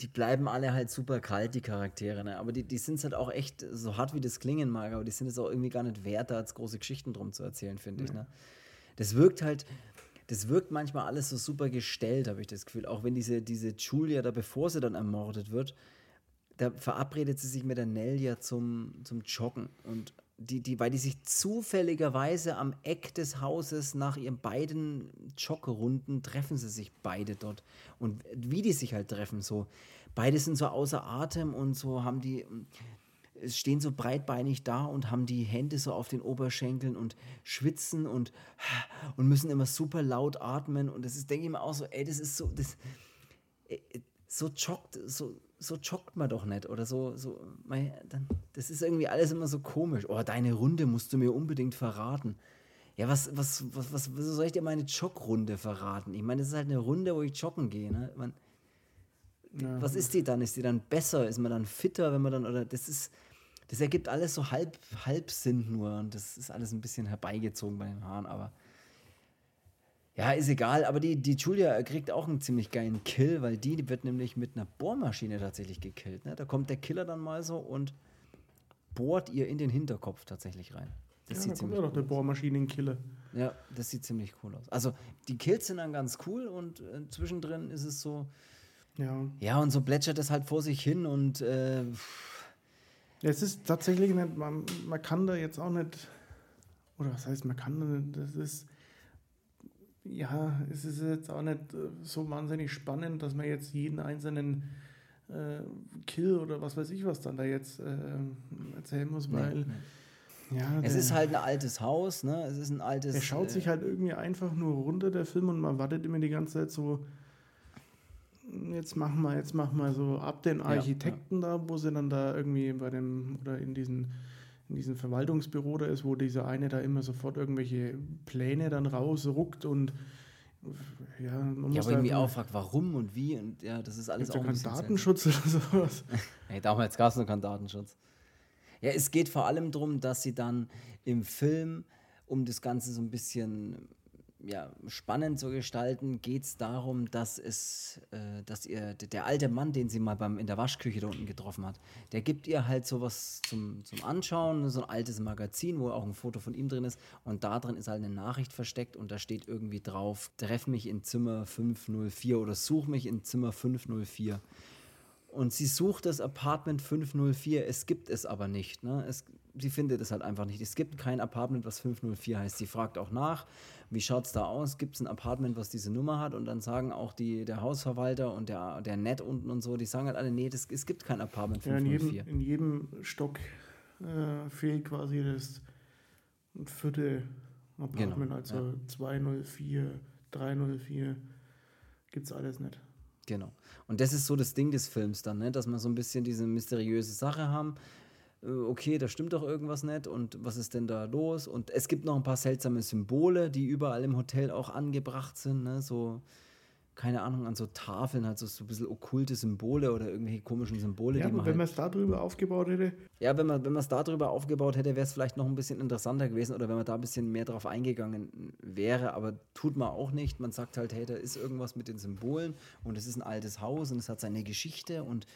Die bleiben alle halt super kalt, die Charaktere, ne? Aber die, die sind halt auch echt, so hart wie das klingen mag, aber die sind es auch irgendwie gar nicht wert, da als große Geschichten drum zu erzählen, finde ja. ich. Ne? Das wirkt halt, das wirkt manchmal alles so super gestellt, habe ich das Gefühl. Auch wenn diese, diese Julia da, bevor sie dann ermordet wird, da verabredet sie sich mit der Nelia zum, zum Joggen. Und die, die, weil die sich zufälligerweise am Eck des Hauses nach ihren beiden Joggerunden treffen sie sich beide dort. Und wie die sich halt treffen, so. Beide sind so außer Atem und so haben die, stehen so breitbeinig da und haben die Hände so auf den Oberschenkeln und schwitzen und, und müssen immer super laut atmen. Und das ist, denke ich mir auch so, ey, das ist so, das, äh, so joggt, so, so joggt man doch nicht oder so, so, dann, das ist irgendwie alles immer so komisch. Oh, deine Runde musst du mir unbedingt verraten. Ja, was, was, was, was, was soll ich dir meine Jogrunde verraten? Ich meine, das ist halt eine Runde, wo ich joggen gehe. Ne? Man, ja. Was ist die dann? Ist die dann besser? Ist man dann fitter, wenn man dann, oder das ist, das ergibt alles so halb, halb Sinn nur und das ist alles ein bisschen herbeigezogen bei den Haaren, aber ja, ist egal, aber die, die Julia kriegt auch einen ziemlich geilen Kill, weil die, wird nämlich mit einer Bohrmaschine tatsächlich gekillt. Ne? Da kommt der Killer dann mal so und bohrt ihr in den Hinterkopf tatsächlich rein. Das ja, sieht da ziemlich kommt ja doch der Bohrmaschinenkiller. Ja, das sieht ziemlich cool aus. Also die Kills sind dann ganz cool und äh, zwischendrin ist es so, Ja. Ja, und so plätschert es halt vor sich hin und äh, Es ist tatsächlich nicht, man, man kann da jetzt auch nicht, oder was heißt, man kann da nicht, das ist, ja, es ist jetzt auch nicht äh, so wahnsinnig spannend, dass man jetzt jeden einzelnen äh, Kill oder was weiß ich was dann da jetzt äh, erzählen muss, weil, ja, es ist halt ein altes Haus, ne? Es ist ein altes. er schaut äh, sich halt irgendwie einfach nur runter, der Film, und man wartet immer die ganze Zeit so, jetzt machen wir, jetzt machen wir so ab den Architekten da, wo sie dann da irgendwie bei dem, oder in diesen, in diesem Verwaltungsbüro da ist, wo dieser eine da immer sofort irgendwelche Pläne dann rausruckt und ja, man Ja, muss aber irgendwie da auch fragt, warum und wie und ja, das ist alles auch ja ein keinen. Datenschutz oder sowas. Hey, damals gab es noch keinen Datenschutz. Ja, es geht vor allem darum, dass sie dann im Film, um das Ganze so ein bisschen ja, spannend zu gestalten, geht es darum, dass es, äh, dass ihr, der, alte Mann, den sie mal beim, in der Waschküche da unten getroffen hat, der gibt ihr halt sowas zum, zum Anschauen, so ein altes Magazin, wo auch ein Foto von ihm drin ist und da drin ist halt eine Nachricht versteckt und da steht irgendwie drauf, treff mich in Zimmer 504 oder such mich in Zimmer 504. Und sie sucht das Apartment 504, es gibt es aber nicht. Ne? Es, sie findet es halt einfach nicht. Es gibt kein Apartment, was 504 heißt. Sie fragt auch nach, wie schaut es da aus? Gibt es ein Apartment, was diese Nummer hat? Und dann sagen auch die, der Hausverwalter und der, der Net unten und so, die sagen halt alle, nee, das, es gibt kein Apartment Ja, in, jedem, 504. in jedem Stock äh, fehlt quasi das vierte Apartment, Genau, also 204, 304, gibt es alles nicht. Genau. Und das ist so das Ding des Films dann, ne? dass wir so ein bisschen diese mysteriöse Sache haben. Äh, Okay, da stimmt doch irgendwas nicht und was ist denn da los? Und es gibt noch ein paar seltsame Symbole, die überall im Hotel auch angebracht sind, ne? so, keine Ahnung, an so Tafeln, halt so, so ein bisschen okkulte Symbole oder irgendwelche komischen Symbole, Ja, die aber man wenn man halt, es da drüber aufgebaut hätte, ja, wenn man wenn man es darüber aufgebaut hätte, wäre es vielleicht noch ein bisschen interessanter gewesen oder wenn man da ein bisschen mehr drauf eingegangen wäre, aber tut man auch nicht. Man sagt halt, hey, da ist irgendwas mit den Symbolen und es ist ein altes Haus und es hat seine Geschichte und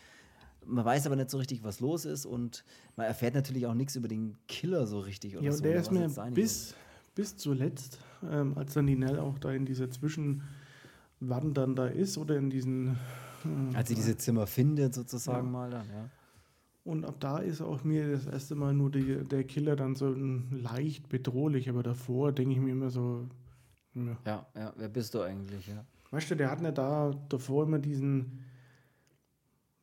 man weiß aber nicht so richtig, was los ist und man erfährt natürlich auch nichts über den Killer so richtig. Oder ja, so, der ist mir bis, bis zuletzt, ähm, als dann die Nell auch da in dieser Zwischenwand dann da ist oder in diesen. soll. Als sie diese Zimmer findet, sozusagen Ja. mal dann, ja. Und ab da ist auch mir das erste Mal nur die, der Killer dann so leicht bedrohlich, aber davor denke ich mir immer so, ja. Ja, ja, wer bist du eigentlich, ja? Weißt du, der hat nicht da davor immer diesen.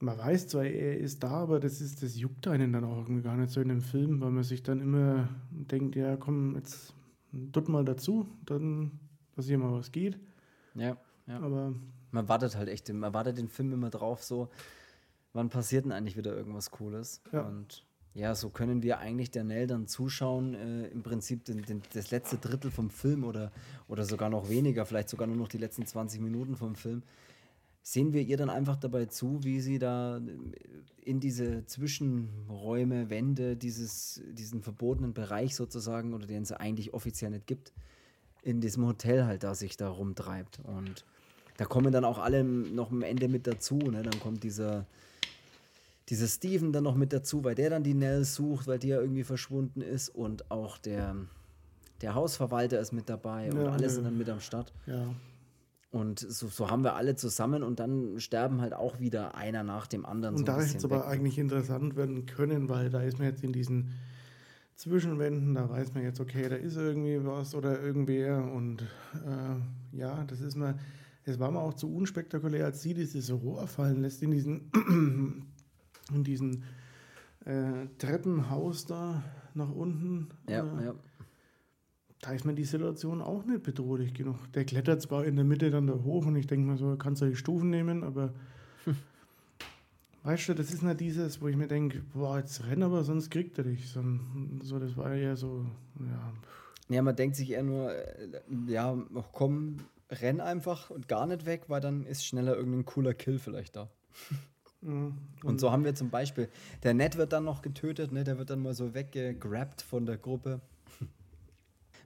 Man weiß zwar, er ist da, aber das ist, das juckt einen dann auch irgendwie gar nicht so in dem Film, weil man sich dann immer denkt, ja komm, jetzt tut mal dazu, dann dass hier mal was geht. Ja, ja. Aber Man wartet halt echt, man wartet den Film immer drauf, so, wann passiert denn eigentlich wieder irgendwas Cooles? Ja. Und ja, so können wir eigentlich der Nell dann zuschauen, äh, im Prinzip den, den, das letzte Drittel vom Film oder, oder sogar noch weniger, vielleicht sogar nur noch die letzten 20 Minuten vom Film. Sehen wir ihr dann einfach dabei zu, wie sie da in diese Zwischenräume, Wände, dieses, diesen verbotenen Bereich sozusagen, oder den es eigentlich offiziell nicht gibt, in diesem Hotel halt da sich da rumtreibt. Und da kommen dann auch alle noch am Ende mit dazu. Ne? Dann kommt dieser, dieser Steven dann noch mit dazu, weil der dann die Nell sucht, weil die ja irgendwie verschwunden ist. Und auch der, der Hausverwalter ist mit dabei und Ja, alle der- sind dann mit am Start. ja, Und so, so haben wir alle zusammen und dann sterben halt auch wieder einer nach dem anderen. und so da hätte es aber weg. eigentlich interessant werden können, weil da ist man jetzt in diesen Zwischenwänden, da weiß man jetzt, okay, da ist irgendwie was oder irgendwer und äh, ja, das ist mir, es war mir auch zu unspektakulär, als sie dieses Rohr fallen lässt in diesen, in diesen äh, Treppenhaus da nach unten. Ja, äh, ja. Da ist mir die Situation auch nicht bedrohlich genug. Der klettert zwar in der Mitte dann da hoch und ich denke mal so, kannst du die Stufen nehmen, aber weißt du, das ist nicht dieses, wo ich mir denke, boah, jetzt renn aber, sonst kriegt er dich. So, so das war ja so, ja. Ja, man denkt sich eher nur, äh, ja, komm, renn einfach und gar nicht weg, weil dann ist schneller irgendein cooler Kill vielleicht da. ja. Und so haben wir zum Beispiel, der Ned wird dann noch getötet, ne? der wird dann mal so weggegrabt von der Gruppe.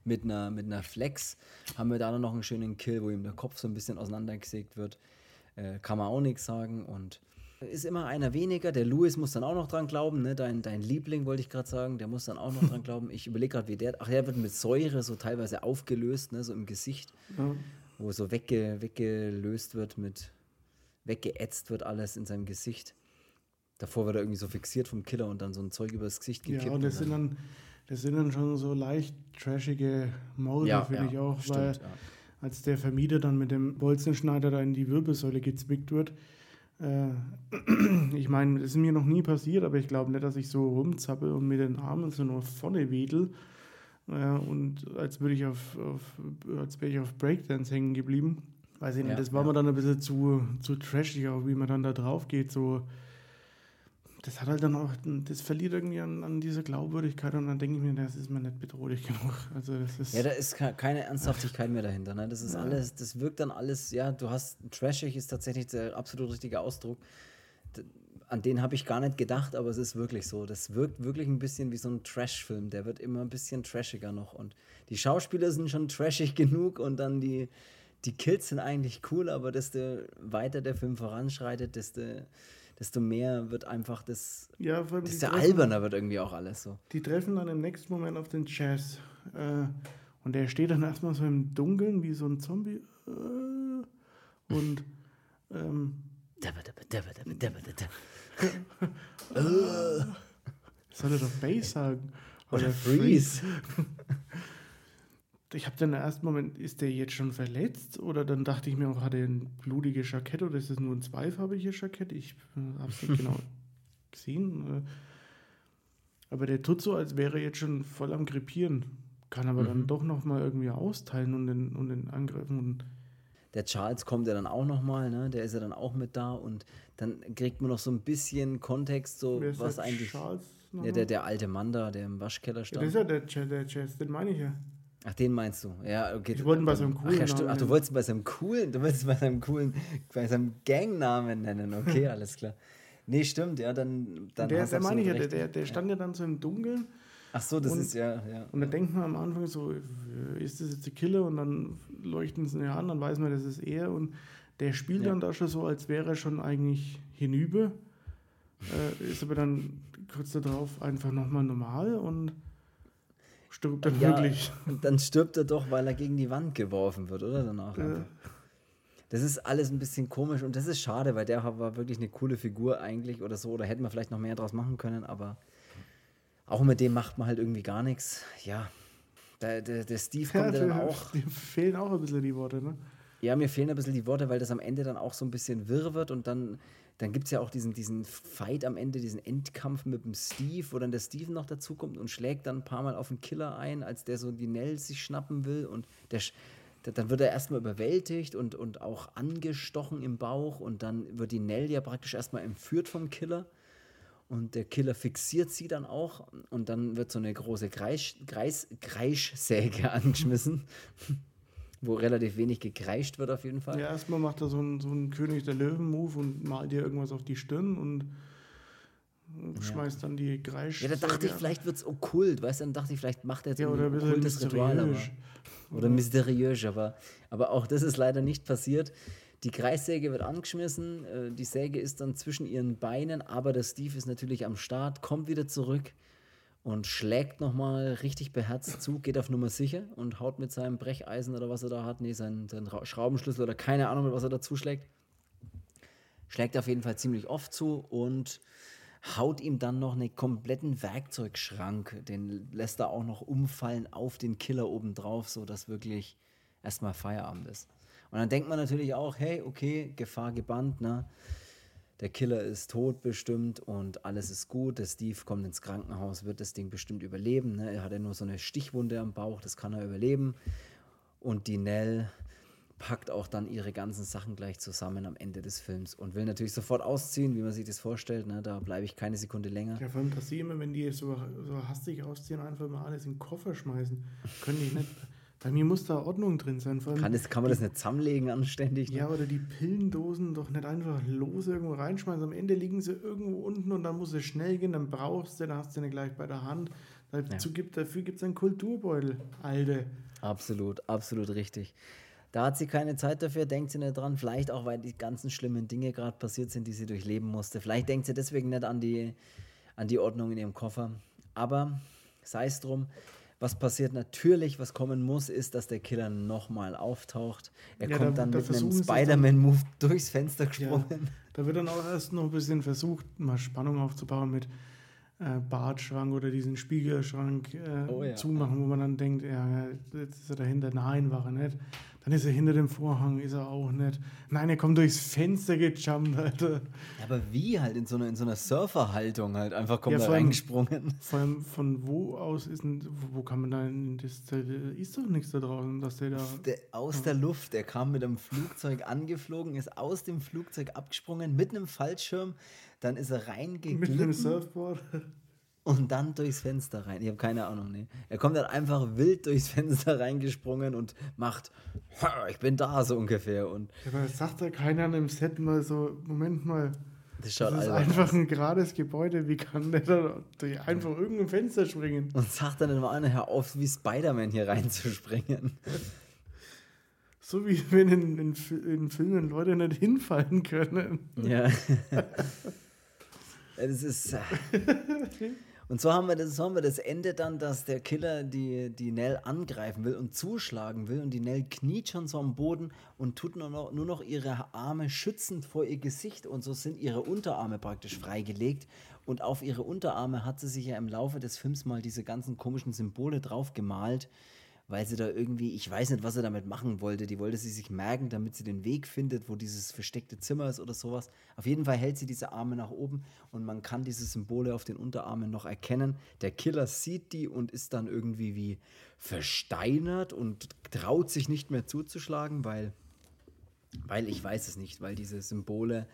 Mit, einer, mit einer Flex haben wir da noch einen schönen Kill, wo ihm der Kopf so ein bisschen auseinandergesägt wird. Äh, kann man auch nichts sagen. Und ist immer einer weniger. Der Louis muss dann auch noch dran glauben, ne? dein, dein Liebling wollte ich gerade sagen, der muss dann auch noch dran glauben. Ich überlege gerade, wie der, ach, der wird mit Säure so teilweise aufgelöst, ne? so im Gesicht, ja. wo so wegge, weggelöst wird mit, weggeätzt wird alles in seinem Gesicht. Davor wird er irgendwie so fixiert vom Killer und dann so ein Zeug übers Gesicht Ja, gekippt. und das sind dann, das sind dann schon so leicht trashige Morde, Ja, finde ja, ich auch, stimmt, weil ja. als der Vermieter dann mit dem Bolzenschneider da in die Wirbelsäule gezwickt wird. Äh, ich meine, das ist mir noch nie passiert, aber ich glaube nicht, dass ich so rumzappel und mit den Armen so nur vorne wedel. Äh, und als würde ich auf, auf als wäre ich auf Breakdance hängen geblieben. Weiß ich nicht, das war mir dann ein bisschen zu, zu trashig, auch wie man dann da drauf geht. So, das hat halt dann auch, das verliert irgendwie an, an dieser Glaubwürdigkeit und dann denke ich mir, das ist mir nicht bedrohlich genug. Also das ist. Ja, da ist ke- keine Ernsthaftigkeit mehr dahinter. Ne? Das ist alles, das wirkt dann alles, ja, du hast, trashig ist tatsächlich der absolut richtige Ausdruck. An den habe ich gar nicht gedacht, aber es ist wirklich so. Das wirkt wirklich ein bisschen wie so ein Trash-Film. Der wird immer ein bisschen trashiger noch. Und die Schauspieler sind schon trashig genug und dann die, die Kills sind eigentlich cool, aber desto weiter der Film voranschreitet, desto, desto mehr wird einfach das, ja, desto treffen- alberner wird irgendwie auch alles so. Die treffen dann im nächsten Moment auf den Jazz. Äh, und der steht dann erstmal so im Dunkeln wie so ein Zombie. Äh, und ähm, dabba. soll er doch Bass sagen? Oder Freeze. Ich habe dann im ersten Moment, ist der jetzt schon verletzt? Oder dann dachte ich mir auch, hat er ein blutiges Jackett oder ist es nur ein zweifarbiges Jackett? Ich äh, habe es nicht genau gesehen. Äh, aber der tut so, als wäre er jetzt schon voll am Krepieren. Kann aber dann doch nochmal irgendwie austeilen und den, und den angreifen. Und Der Charles kommt ja dann auch nochmal, ne? Der ist ja dann auch mit da und dann kriegt man noch so ein bisschen Kontext, so wer ist was der eigentlich. Charles Ja, der, der alte Mann da, der im Waschkeller Ja, stand. das ist ja der, der Jazz, den meine ich ja. Ach, den meinst du? Ja, okay. Ich wollte ihn bei so einem Ach, coolen ja, stimmt. Ach, du wolltest bei seinem coolen, du wolltest bei seinem coolen, bei seinem Gangnamen nennen. Okay, alles klar. Nee, stimmt, ja, dann. dann der, der meine ich ja, der, der, der stand ja dann so im Dunkeln Ach so, das und- ist ja, ja. und dann denkt man am Anfang so, äh, ist das jetzt der Killer? Und dann leuchten sie ihn ja an, dann weiß man, das ist er. Und der spielt Ja. dann da schon so, als wäre er schon eigentlich hinüber. Äh, ist aber dann kurz darauf einfach nochmal normal und stirbt dann ja, wirklich. Und dann stirbt er doch, weil er gegen die Wand geworfen wird, oder? Danach. Äh, einfach. Das ist alles ein bisschen komisch und das ist schade, weil der war wirklich eine coole Figur eigentlich oder so. Oder hätten wir vielleicht noch mehr draus machen können, aber auch mit dem macht man halt irgendwie gar nichts. Ja, der, der, der Steve ja, kommt ja dann auch. Dem fehlen auch ein bisschen die Worte, ne? Ja, mir fehlen ein bisschen die Worte, weil das am Ende dann auch so ein bisschen wirr wird und dann, dann gibt es ja auch diesen, diesen Fight am Ende, diesen Endkampf mit dem Steve, wo dann der Steven noch dazukommt und schlägt dann ein paar Mal auf den Killer ein, als der so die Nell sich schnappen will und der, dann wird er erstmal überwältigt und, und auch angestochen im Bauch und dann wird die Nell ja praktisch erstmal entführt vom Killer und der Killer fixiert sie dann auch und dann wird so eine große Kreis, Kreis, Kreischsäge angeschmissen, wo relativ wenig gekreischt wird auf jeden Fall. Ja, erstmal macht er so einen, so einen König der Löwen-Move und malt dir irgendwas auf die Stirn und schmeißt dann die Greisch. Ja, da dachte ich, vielleicht wird es okkult, weißt du, dann dachte ich, vielleicht macht er jetzt Ja, oder ein okkultes Ritual. Aber, oder mysteriös, aber, aber auch das ist leider nicht passiert. Die Kreissäge wird angeschmissen, äh, die Säge ist dann zwischen ihren Beinen, aber der Steve ist natürlich am Start, kommt wieder zurück und schlägt nochmal richtig beherzt zu, geht auf Nummer sicher und haut mit seinem Brecheisen oder was er da hat, nee, seinen, seinen Ra- Schraubenschlüssel oder keine Ahnung, mit was er da zuschlägt. Schlägt auf jeden Fall ziemlich oft zu und haut ihm dann noch einen kompletten Werkzeugschrank, den lässt er auch noch umfallen auf den Killer obendrauf, sodass wirklich erstmal Feierabend ist. Und dann denkt man natürlich auch, hey, okay, Gefahr gebannt, ne? Der Killer ist tot bestimmt und alles ist gut. Der Steve kommt ins Krankenhaus, wird das Ding bestimmt überleben. Ne? Er hat ja nur so eine Stichwunde am Bauch, das kann er überleben. Und die Nell packt auch dann ihre ganzen Sachen gleich zusammen am Ende des Films und will natürlich sofort ausziehen, wie man sich das vorstellt. Ne? Da bleibe ich keine Sekunde länger. Ja, vor allem, dass sie immer, wenn die so, so hastig ausziehen, einfach mal alles in den Koffer schmeißen. Können die nicht. Bei mir muss da Ordnung drin sein. Kann, das, kann man das nicht zusammenlegen anständig? Ne? ja, oder die Pillendosen doch nicht einfach los irgendwo reinschmeißen. Am Ende liegen sie irgendwo unten und dann muss es schnell gehen, dann brauchst du, dann hast du eine gleich bei der Hand. Dazu gibt, dafür gibt es einen Kulturbeutel, Alte. Absolut, absolut richtig. Da hat sie keine Zeit dafür, denkt sie nicht dran. Vielleicht auch, weil die ganzen schlimmen Dinge gerade passiert sind, die sie durchleben musste. Vielleicht denkt sie deswegen nicht an die, an die Ordnung in ihrem Koffer. Aber sei es drum. Was passiert natürlich, was kommen muss, ist, dass der Killer nochmal auftaucht. Er Ja, kommt da- dann da mit einem Spider-Man-Move durchs Fenster Ja, gesprungen. da wird dann auch erst noch ein bisschen versucht, mal Spannung aufzubauen mit äh, Badschrank oder diesen Spiegelschrank äh, Oh ja. zumachen, wo man dann denkt, ja, ja, jetzt ist er dahinter. Nein, war er nicht. Dann ist er hinter dem Vorhang, ist er auch nicht. Nein, er kommt durchs Fenster gejumpt, Alter. Ja, aber wie halt in so einer, in so einer Surferhaltung halt einfach kommt Ja, er reingesprungen. Vor allem von wo aus ist denn, wo, kann man da in das Zelt? Ist doch nichts da draußen, dass der da. Der, aus der Luft, er kam mit einem Flugzeug angeflogen, ist aus dem Flugzeug abgesprungen mit einem Fallschirm, dann ist er Mit einem reingeglitten Surfboard. Und dann durchs Fenster rein. Ich habe keine Ahnung, nee. Er kommt dann einfach wild durchs Fenster reingesprungen und macht, "Ha, ich bin da so ungefähr. Und Ja, aber das sagt ja keiner an dem Set mal so, Moment mal, das das ist einfach aus. ein gerades Gebäude, wie kann der da durch einfach irgendein Fenster springen? Und sagt dann immer einer, hör auf, wie Spider-Man hier reinzuspringen. So wie wenn in, in, in Filmen Leute nicht hinfallen können. Ja. das ist. Und so haben, wir das, so haben wir das Ende dann, dass der Killer die, die Nell angreifen will und zuschlagen will. Und die Nell kniet schon so am Boden und tut nur noch, nur noch ihre Arme schützend vor ihr Gesicht. Und so sind ihre Unterarme praktisch freigelegt. Und auf ihre Unterarme hat sie sich ja im Laufe des Films mal diese ganzen komischen Symbole drauf gemalt weil sie da irgendwie, ich weiß nicht, was sie damit machen wollte. Die wollte sie sich merken, damit sie den Weg findet, wo dieses versteckte Zimmer ist oder sowas. Auf jeden Fall hält sie diese Arme nach oben und man kann diese Symbole auf den Unterarmen noch erkennen. Der Killer sieht die und ist dann irgendwie wie versteinert und traut sich nicht mehr zuzuschlagen, weil, weil ich weiß es nicht, weil diese Symbole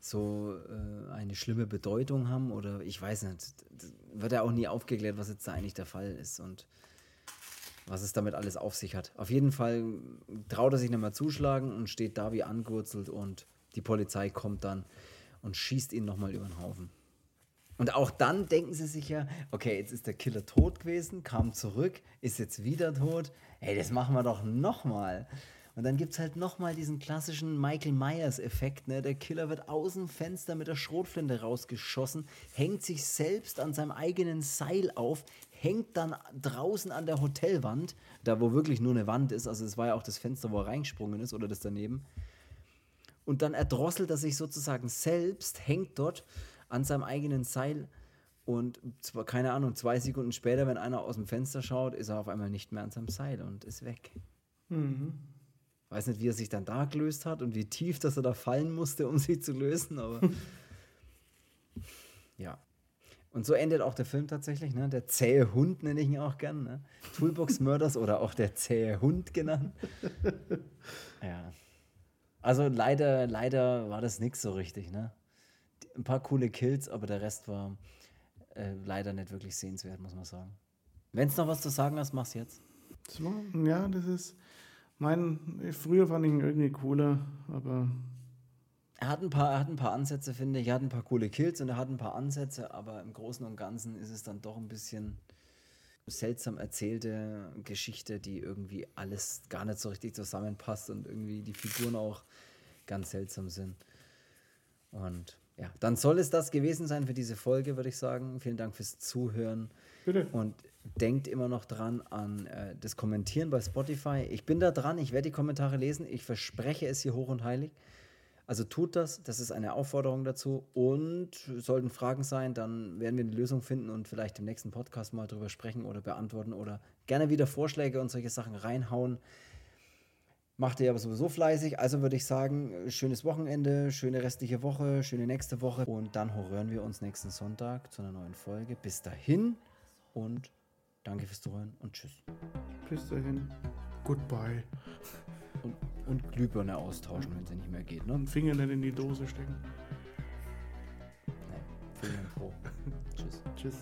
so äh, eine schlimme Bedeutung haben oder ich weiß nicht. Wird ja auch nie aufgeklärt, was jetzt da eigentlich der Fall ist und was es damit alles auf sich hat. Auf jeden Fall traut er sich nicht mehr zuschlagen und steht da wie angewurzelt und die Polizei kommt dann und schießt ihn nochmal über den Haufen. Und auch dann denken sie sich ja, okay, jetzt ist der Killer tot gewesen, kam zurück, ist jetzt wieder tot. Hey, das machen wir doch nochmal. Und dann gibt es halt nochmal diesen klassischen Michael Myers-Effekt. Ne? Der Killer wird aus dem Fenster mit der Schrotflinte rausgeschossen, hängt sich selbst an seinem eigenen Seil auf, hängt dann draußen an der Hotelwand, da wo wirklich nur eine Wand ist. Also es war ja auch das Fenster, wo er reingesprungen ist oder das daneben. Und dann erdrosselt er sich sozusagen selbst, hängt dort an seinem eigenen Seil. Und zwar, keine Ahnung, zwei Sekunden später, wenn einer aus dem Fenster schaut, ist er auf einmal nicht mehr an seinem Seil und ist weg. Mhm. Weiß nicht, wie er sich dann da gelöst hat und wie tief, dass er da fallen musste, um sich zu lösen, aber ja. Und so endet auch der Film tatsächlich, ne? Der zähe Hund nenne ich ihn auch gern, ne? Toolbox Murders oder auch der zähe Hund genannt. Ja. Also leider, leider war das nix so richtig, ne? Ein paar coole Kills, aber der Rest war äh, leider nicht wirklich sehenswert, muss man sagen. Wenn es noch was zu sagen hast, mach's jetzt. Ja, das ist. Mein, früher fand ich ihn irgendwie cooler, aber Er hat, ein paar, er hat ein paar Ansätze, finde ich. Er hat ein paar coole Kills und er hat ein paar Ansätze, aber im Großen und Ganzen ist es dann doch ein bisschen seltsam erzählte Geschichte, die irgendwie alles gar nicht so richtig zusammenpasst und irgendwie die Figuren auch ganz seltsam sind. Und ja, dann soll es das gewesen sein für diese Folge, würde ich sagen. Vielen Dank fürs Zuhören. bitte. Und denkt immer noch dran an äh, das Kommentieren bei Spotify. Ich bin da dran, ich werde die Kommentare lesen. Ich verspreche es hier hoch und heilig. Also tut das, das ist eine Aufforderung dazu. Und sollten Fragen sein, dann werden wir eine Lösung finden und vielleicht im nächsten Podcast mal drüber sprechen oder beantworten oder gerne wieder Vorschläge und solche Sachen reinhauen. Macht ihr aber sowieso fleißig. Also würde ich sagen, schönes Wochenende, schöne restliche Woche, schöne nächste Woche. Und dann hören wir uns nächsten Sonntag zu einer neuen Folge. Bis dahin und danke fürs Zuhören und tschüss. Bis dahin. Goodbye. Und, und Glühbirne austauschen, wenn sie nicht mehr geht. Ne? Und Finger nicht in die Dose stecken. Nee, Finger pro. tschüss. Tschüss.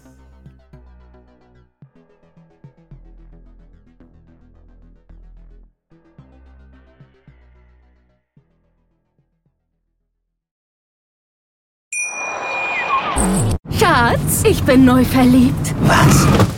Schatz, ich bin neu verliebt. Was?